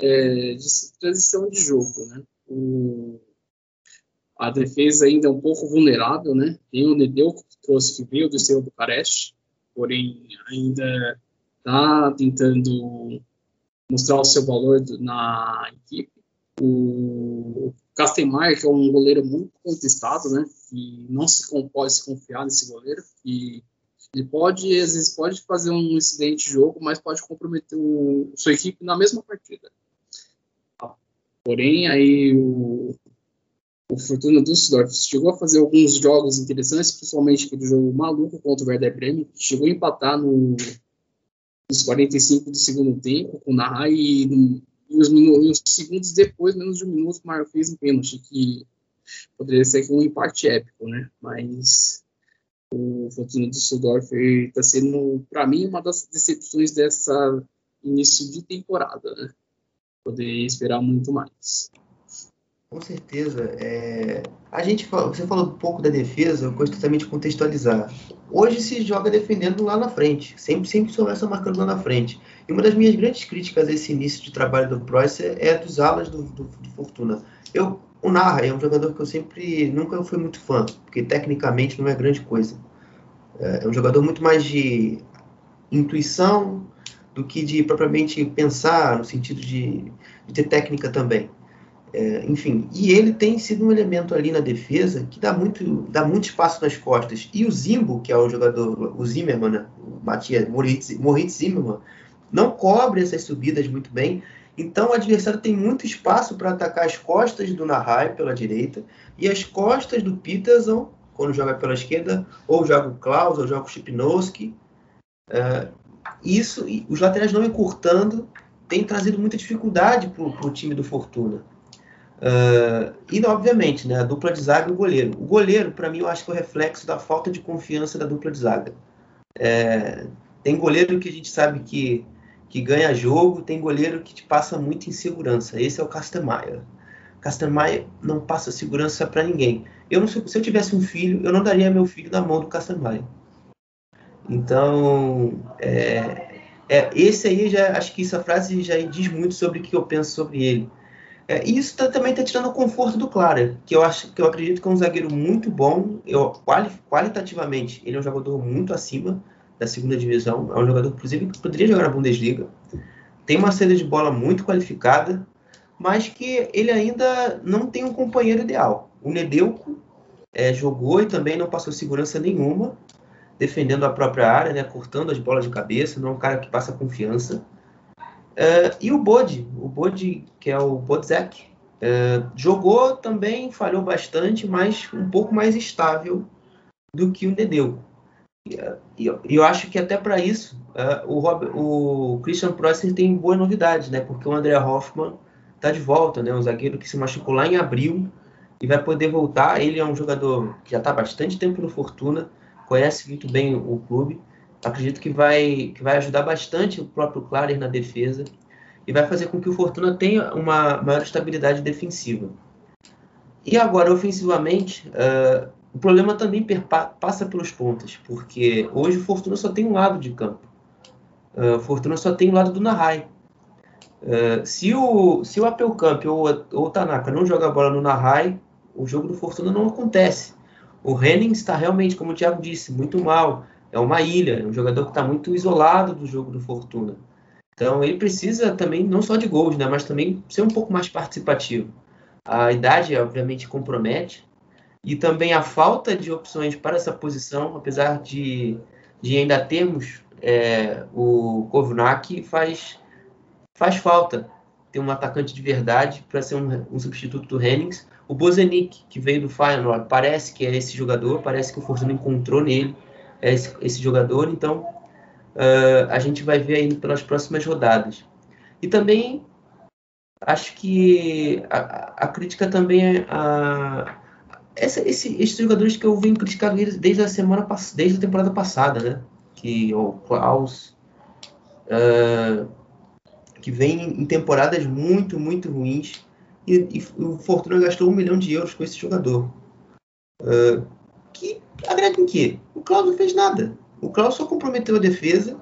é, de transição de jogo, né? O, a defesa ainda é um pouco vulnerável, né? Tem o Nedeu que trouxe que veio do seu Bucareste, porém ainda está tentando mostrar o seu valor na equipe. O Castemar, que é um goleiro muito contestado, né? Que não se pode se confiar nesse goleiro, e ele pode, às vezes, pode fazer um incidente de jogo, mas pode comprometer o, sua equipe na mesma partida. Porém, aí o, o Fortuna Düsseldorf chegou a fazer alguns jogos interessantes, principalmente aquele jogo maluco contra o Werder Bremen, chegou a empatar no, nos 45 do segundo tempo com o Nahai e, os, minutos, segundos depois, menos de um minuto, o Mário fez um pênalti, que poderia ser um empate épico, né? Mas o Fortuna Düsseldorf está sendo, para mim, uma das decepções dessa início de temporada, né? Poder esperar muito mais. Com certeza. É... A gente você falou um pouco da defesa, eu gosto também de contextualizar. Hoje se joga defendendo lá na frente, sempre sempre começa marcando lá na frente. E uma das minhas grandes críticas a esse início de trabalho do Preuss é dos alas do, do, do Fortuna. Eu o Narra é um jogador que eu sempre nunca fui muito fã, porque tecnicamente não é grande coisa. É, é um jogador muito mais de intuição do que de propriamente pensar no sentido de, de ter técnica também. É, enfim, e ele tem sido um elemento ali na defesa que dá muito, dá muito espaço nas costas. E o Zimbo, que é o jogador, o Zimmermann, né? o Matias Moritz, Moritz Zimmermann, não cobre essas subidas muito bem então o adversário tem muito espaço para atacar as costas do Nahai pela direita e as costas do Peterson, quando joga pela esquerda, ou joga o Klaus, ou joga o Chipnowski. Uh, isso, os laterais não encurtando, tem trazido muita dificuldade para o time do Fortuna. Uh, e, obviamente, né, a dupla de zaga e o goleiro. O goleiro, para mim, eu acho que é o reflexo da falta de confiança da dupla de zaga. É, tem goleiro que a gente sabe que que ganha jogo, tem goleiro que te passa muita insegurança. Esse é o Castemeyer. Castemeyer não passa segurança para ninguém. Eu não, se eu tivesse um filho, eu não daria meu filho na mão do Castemeyer. Então, é, é, esse aí já acho que essa frase já diz muito sobre o que eu penso sobre ele. É, e isso tá, também está tirando o conforto do Clara, que eu acho que eu acredito que é um zagueiro muito bom. Eu, quali, qualitativamente, ele é um jogador muito acima da segunda divisão. É um jogador, inclusive, que poderia jogar na Bundesliga. Tem uma saída de bola muito qualificada, mas que ele ainda não tem um companheiro ideal. O Nedeuco é, jogou e também não passou segurança nenhuma, defendendo a própria área, né, cortando as bolas de cabeça, não é um cara que passa confiança. É, e o Bode, o Bode, que é o Bodzek, É, jogou também, falhou bastante, mas um pouco mais estável do que o Nedeu. E eu, eu acho que até para isso uh, o, Rob, o Christian Prosser tem boa novidade, né? Porque o André Hoffman está de volta, né? Um zagueiro que se machucou lá em abril e vai poder voltar. Ele é um jogador que já está bastante tempo no Fortuna, conhece muito bem o clube. Acredito que vai, que vai ajudar bastante o próprio Clarer na defesa e vai fazer com que o Fortuna tenha uma maior estabilidade defensiva. E agora, ofensivamente, uh, o problema também passa pelos pontos, porque hoje o Fortuna só tem um lado de campo. Uh, o Fortuna só tem o lado do Nahai. Uh, se o, se o Apelcamp ou, ou o Tanaka não joga a bola no Nahai, o jogo do Fortuna não acontece. O Henning está realmente, como o Thiago disse, muito mal. É uma ilha, é um jogador que está muito isolado do jogo do Fortuna. Então ele precisa também, não só de gols, né, mas também ser um pouco mais participativo. A idade, obviamente, compromete. E também a falta de opções para essa posição, apesar de, de ainda termos é, o Kovnak, faz, faz falta ter um atacante de verdade para ser um, um, substituto do Hennings. O Bozenik, que veio do Feyenoord, parece que é esse jogador, parece que o Fortuna encontrou nele esse, esse jogador, então uh, a gente vai ver aí pelas próximas rodadas. E também acho que a, a crítica também é a, essa, esse, esses jogadores que eu venho criticando desde a semana desde a temporada passada, né? Que o Klaus uh, que vem em temporadas muito, muito ruins e, e, o Fortuna gastou um milhão de euros com esse jogador. Uh, que agrega em quê? O Klaus não fez nada. O Klaus só comprometeu a defesa.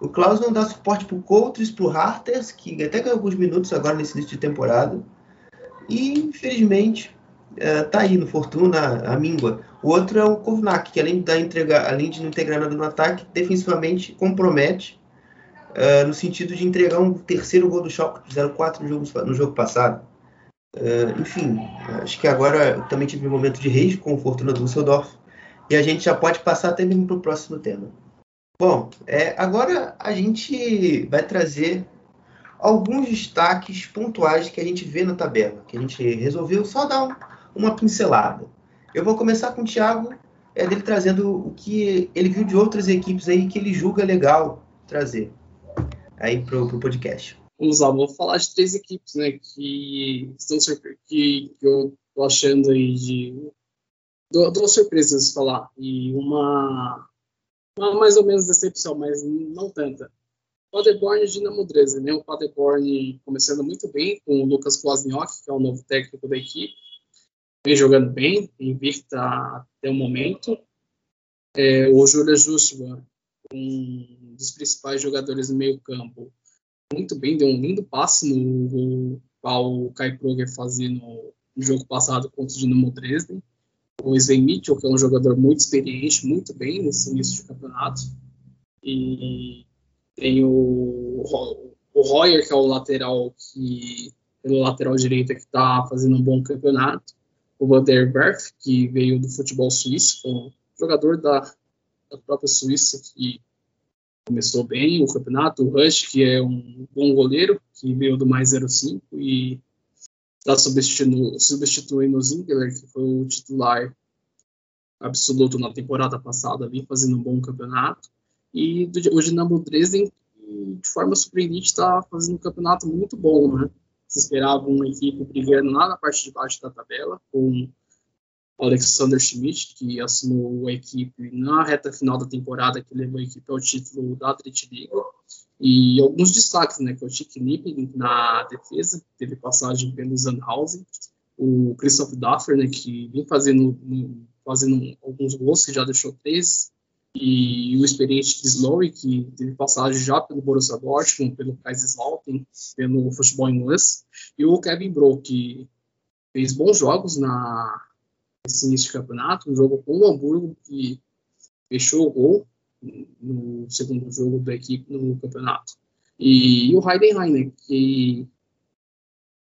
O Klaus não dá suporte para o Coutras, para o Harters, que até ganhou alguns minutos agora nesse início de temporada. E, infelizmente, é, tá aí no Fortuna, a míngua. O outro é o Kovnak, que além entregar, além de não integrar nada no ataque, defensivamente compromete uh, no sentido de entregar um terceiro gol do Schalke 04 no jogo, no jogo passado. Uh, enfim, acho que agora também tive um momento de reis com o Fortuna do Düsseldorf e a gente já pode passar até mesmo para o próximo tema. Bom, é, agora a gente vai trazer alguns destaques pontuais que a gente vê na tabela, que a gente resolveu só dar um, uma pincelada. Eu vou começar com o Thiago, é, dele trazendo o que ele viu de outras equipes aí que ele julga legal trazer aí pro, pro podcast. Vamos lá, vou falar de três equipes, né, que estão que, que eu tô achando aí de duas surpresas falar e uma, uma mais ou menos decepção, mas não tanta. Paderborn e Dinamo Dresden, né? O Paderborn começando muito bem com o Lucas Kwasniok, que é o novo técnico da equipe vem jogando bem, invicta até o momento. É, o Júlio Justman, um dos principais jogadores do meio campo, muito bem, deu um lindo passe no, qual o Kai Proger fazia no, jogo passado contra o Dinamo Dresden. O Sven Mitchell, que é um jogador muito experiente, muito bem nesse início de campeonato. E tem o, o Royer, que é o lateral que pelo lateral direito que está fazendo um bom campeonato o Van der Werf, que veio do futebol suíço, foi um jogador da, da própria Suíça que começou bem o campeonato. O Rush, que é um bom goleiro, que veio do mais 05 e está substituindo, substituindo o Zingler, que foi o titular absoluto na temporada passada, ali fazendo um bom campeonato. E do, o Dinamo Dresden, de forma surpreendente, está fazendo um campeonato muito bom, né? se esperava uma equipe brigando lá na parte de baixo da tabela, com o Alexander Schmidt, que assinou a equipe na reta final da temporada, que levou a equipe ao título da Dritte Liga. E alguns destaques, né, que é o Chick Nipping na defesa, teve passagem pelo Sandhausen, o Christoph Daffer, né, que vem fazendo, fazendo alguns gols, que já deixou três e o experiente Slowy, que teve passagem já pelo Borussia Dortmund, pelo Kaiserslautern, pelo futebol inglês, e o Kevin Bro, que fez bons jogos na nesse início de campeonato, um jogo com o Hamburgo, que fechou o gol no segundo jogo da equipe no campeonato. E, e o Heidenheim, né, que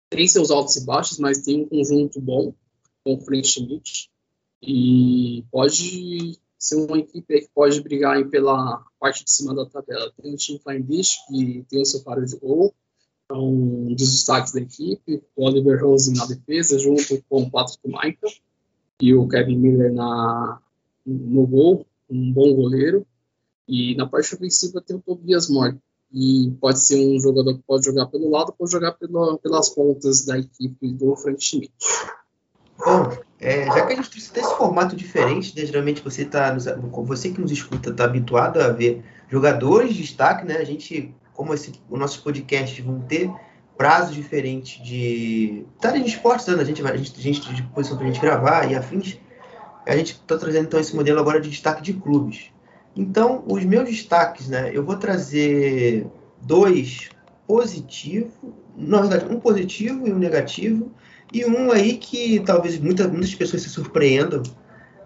tem seus altos e baixos, mas tem um conjunto bom com o Frank Schmidt, e pode ser uma equipe que pode brigar pela parte de cima da tabela. Tem o Flying Beast, que tem o seu paro de gol, um dos destaques da equipe, o Oliver Rose na defesa, junto com o Patrick Michael e o Kevin Miller na, no gol, um bom goleiro. E na parte ofensiva tem o Tobias Moore, e pode ser um jogador que pode jogar pelo lado, pode jogar pelas pontas da equipe do Frank Schmidt. Bom, é, já que a gente tem esse formato diferente, né, geralmente você tá, você que nos escuta está habituado a ver jogadores de destaque, né? A gente, como esse, o nosso podcast vão ter prazos diferentes de estarem de esportes, né? a gente, a gente, a gente de posição para a gente gravar e afins. A gente está trazendo então esse modelo agora de destaque de clubes. Então, os meus destaques, né? Eu vou trazer dois positivos, na verdade, um positivo e um negativo, e um aí que talvez muita, muitas pessoas se surpreendam,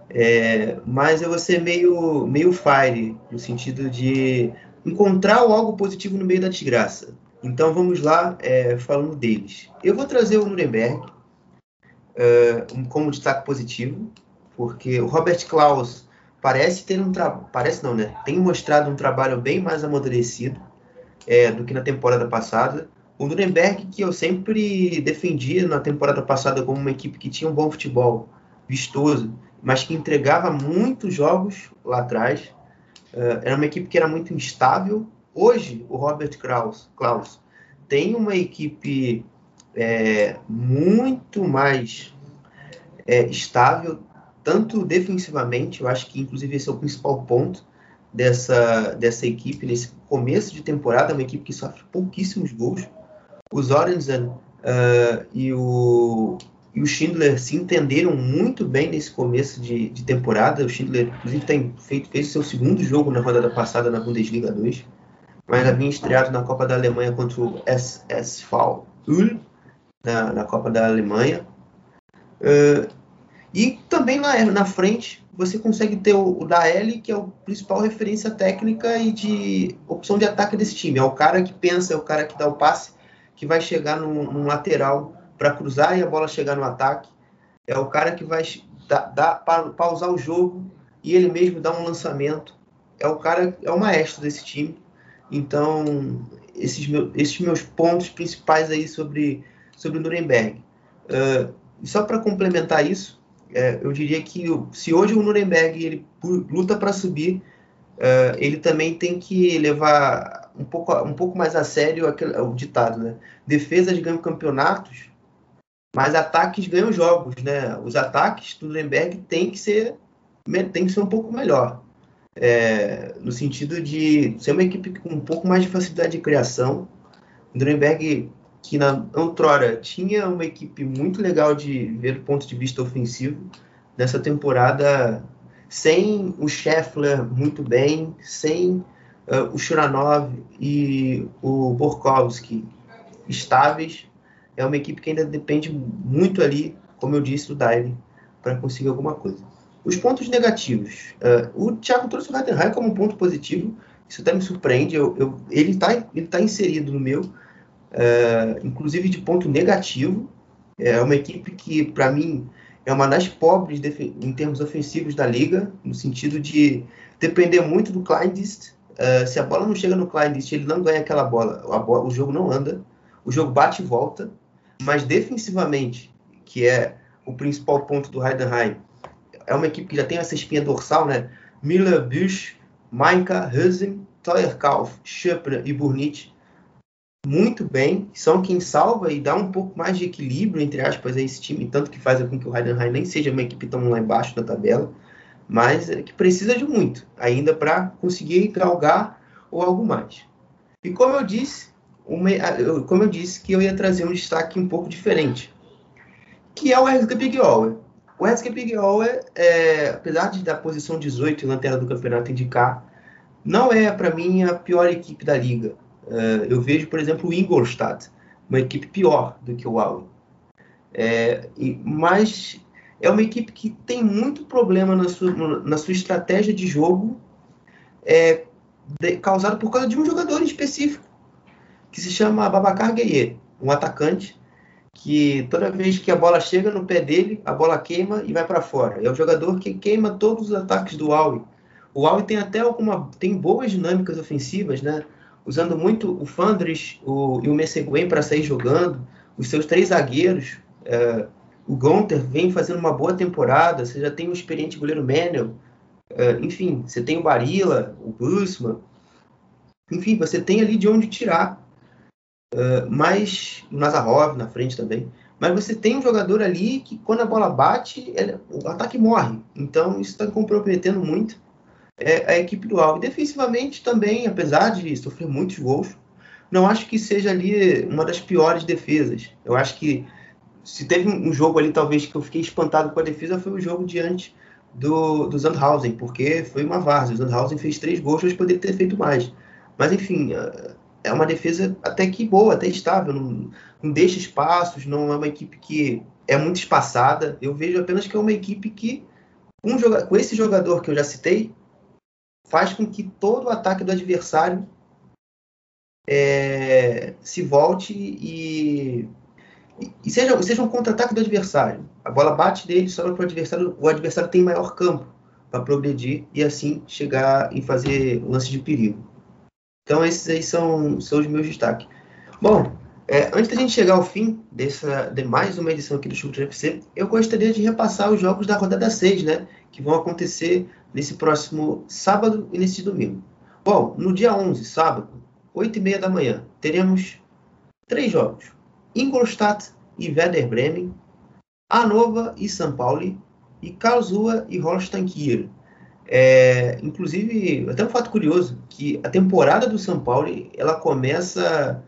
é, mas eu vou ser meio, meio fire, no sentido de encontrar algo positivo no meio da desgraça. Então vamos lá, é, falando deles. Eu vou trazer o Nuremberg é, como destaque positivo, porque o Robert Klaus parece ter um trabalho, parece não, né? Tem mostrado um trabalho bem mais amadurecido é, do que na temporada passada. O Nuremberg, que eu sempre defendi na temporada passada como uma equipe que tinha um bom futebol, vistoso, mas que entregava muitos jogos lá atrás. Uh, era uma equipe que era muito instável. Hoje, o Robert Klaus, Klaus tem uma equipe é, muito mais é, estável, tanto defensivamente, eu acho que inclusive esse é o principal ponto dessa, dessa equipe nesse começo de temporada, uma equipe que sofre pouquíssimos gols o Sorensen uh, e, o, e o Schindler se entenderam muito bem nesse começo de, de temporada. O Schindler, inclusive, tem feito, fez seu segundo jogo na rodada passada na Bundesliga 2, mas havia estreado na Copa da Alemanha contra o SSV Ulm, na, na Copa da Alemanha. Uh, e também na, na frente você consegue ter o, o Daeli, que é o principal referência técnica e de opção de ataque desse time. É o cara que pensa, é o cara que dá o passe que vai chegar num, num lateral para cruzar e a bola chegar no ataque. É o cara que vai dar, dar, pausar o jogo e ele mesmo dar um lançamento. É o cara, é o maestro desse time. Então, esses, meus, esses meus pontos principais aí sobre, sobre o Nuremberg. Uh, só para complementar isso, é, eu diria que se hoje o Nuremberg ele luta para subir, uh, ele também tem que levar um pouco, um pouco mais a sério aquele, o ditado, né? Defesas ganham campeonatos, mas ataques ganham jogos, né? Os ataques do Nuremberg tem que ser tem que ser um pouco melhor. É, no sentido de ser uma equipe com um pouco mais de facilidade de criação. O Nuremberg, que na outrora tinha uma equipe muito legal de ver do ponto de vista ofensivo, nessa temporada, sem o Scheffler muito bem, sem uh, o Shuranov e o Borkowski estáveis. É uma equipe que ainda depende muito ali, como eu disse, do Daire para conseguir alguma coisa. Os pontos negativos. Uh, o Thiago trouxe o Heidenheim como um ponto positivo. Isso até me surpreende. Eu, eu, ele está ele tá inserido no meu, uh, inclusive de ponto negativo. É uma equipe que, para mim, é uma das pobres em termos ofensivos da liga, no sentido de depender muito do Kleindienst Uh, se a bola não chega no Klein ele não ganha aquela bola, bola, o jogo não anda, o jogo bate e volta, mas defensivamente, que é o principal ponto do Heidenheim, é uma equipe que já tem essa espinha dorsal, né? Miller, Busch, Mainka, Husen, Teuerkauf, Schöpner e Burnit muito bem, são quem salva e dá um pouco mais de equilíbrio, entre aspas, a esse time, tanto que faz com que o Heidenheim nem seja uma equipe tão lá embaixo da tabela mas é que precisa de muito ainda para conseguir galgar ou algo mais. E como eu disse, uma, como eu disse que eu ia trazer um destaque um pouco diferente, que é o Herzke Pigauer. O Herzke Pigauer, é, apesar de da posição 18 na tela do campeonato indicar, não é para mim a pior equipe da liga. Uh, eu vejo, por exemplo, o Ingolstadt, uma equipe pior do que o Aue. É, e, mas é uma equipe que tem muito problema na sua, na sua estratégia de jogo, é, de, causado por causa de um jogador específico, que se chama Babacar Gueye, um atacante, que toda vez que a bola chega no pé dele, a bola queima e vai para fora. É o jogador que queima todos os ataques do Aue. O Aue tem até alguma tem boas dinâmicas ofensivas, né? Usando muito o Fandris o, e o Messeguen para sair jogando, os seus três zagueiros. É, o Gunter vem fazendo uma boa temporada, você já tem o experiente goleiro Menel, é, enfim, você tem o Barilla, o Busman, enfim, você tem ali de onde tirar. Uh, mas o Nazarov na frente também. Mas você tem um jogador ali que, quando a bola bate, ele, o ataque morre. Então, isso está comprometendo muito é, a equipe do Alves. Defensivamente também, apesar de sofrer muitos gols, não acho que seja ali uma das piores defesas. Eu acho que se teve um jogo ali, talvez, que eu fiquei espantado com a defesa, foi o jogo diante do, do Sandhausen, porque foi uma várzea. O Sandhausen fez três gols, mas poderia ter feito mais. Mas, enfim, é uma defesa até que boa, até estável, não, não deixa espaços, não é uma equipe que é muito espaçada. Eu vejo apenas que é uma equipe que, joga com esse jogador que eu já citei, faz com que todo o ataque do adversário é, se volte e, e, seja, seja um contra-ataque do adversário. A bola bate dele, sobra para o adversário, o adversário tem maior campo para progredir e assim chegar e fazer lance de perigo. Então esses aí são, são os meus destaques. Bom, é, antes da gente chegar ao fim dessa, de mais uma edição aqui do Chute FC, eu gostaria de repassar os jogos da rodada 6, né? Que vão acontecer nesse próximo sábado e nesse domingo. Bom, no dia 11, sábado, 8 e meia da manhã, teremos três jogos. Ingolstadt e Werder Bremen, Hannover e São Paulo, e Karlsruhe e Holstein Kiel. É, inclusive, até um fato curioso, que a temporada do São Paulo, ela começa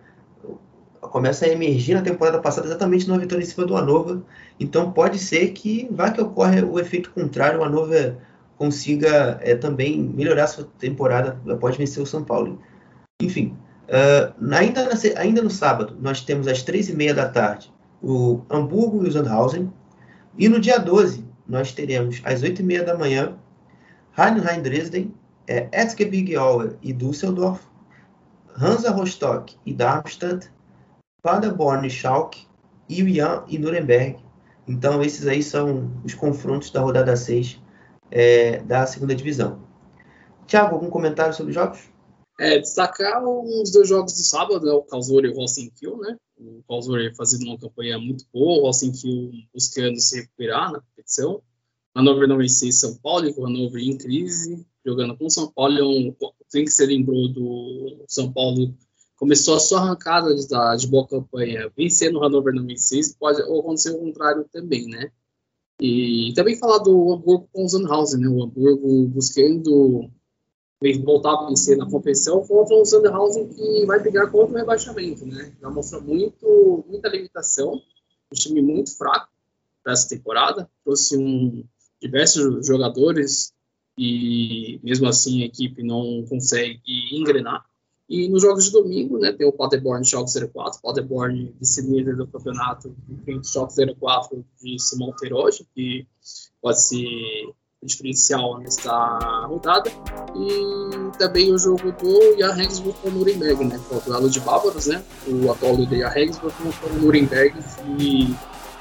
começa a emergir na temporada passada exatamente numa vitória em cima do Anova. Então pode ser que vá que ocorra o efeito contrário, o Anova consiga é, também melhorar sua temporada após vencer o São Paulo. Enfim, uh, ainda, na, ainda no sábado, nós temos às três e meia da tarde o Hamburgo e o Sandhausen. E no dia 12, nós teremos às oito e meia da manhã Heidenheim Dresden, é, Erzgebirge Aue e Düsseldorf, Hansa Rostock e Darmstadt, Paderborn e Schalke, Ian e Nuremberg. Então, esses aí são os confrontos da rodada 6 é, da segunda divisão. Tiago, algum comentário sobre os jogos? É, destacar os dois jogos do sábado, né, o Calzuri e o Rosenkiel, né? O Calzuri fazendo uma campanha muito boa, o Rosenkiel buscando se recuperar na competição. Hannover não vencia São Paulo, o Hannover em crise, jogando com São Paulo. É um, quem que você lembrou do São Paulo começou a sua arrancada de, de boa campanha, vencendo o não vencia, pode acontecer o contrário também, né? E também falar do Hamburgo com o Sandhausen, né? O Hamburgo buscando voltar a vencer na competição contra o Sandhausen que vai brigar contra o rebaixamento, né? Já mostra muito, muita limitação, um time muito fraco para essa temporada, trouxe um diversos jogadores e mesmo assim a equipe não consegue engrenar. E nos jogos de domingo, né, tem o Paderborn Schalke 04, Paderborn vice-líder do campeonato, enfim, Schalke 04 de Simão Teroge, que pode ser diferencial nesta rodada. E também o jogo do Jan Regensburg com o Nuremberg, né, que é o duelo de bárbaros, né, o atual líder Regensburg com o Nuremberg, que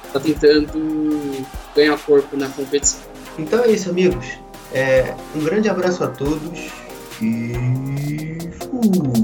está tentando ganhar corpo na competição. Então é isso, amigos. É, um grande abraço a todos e fui!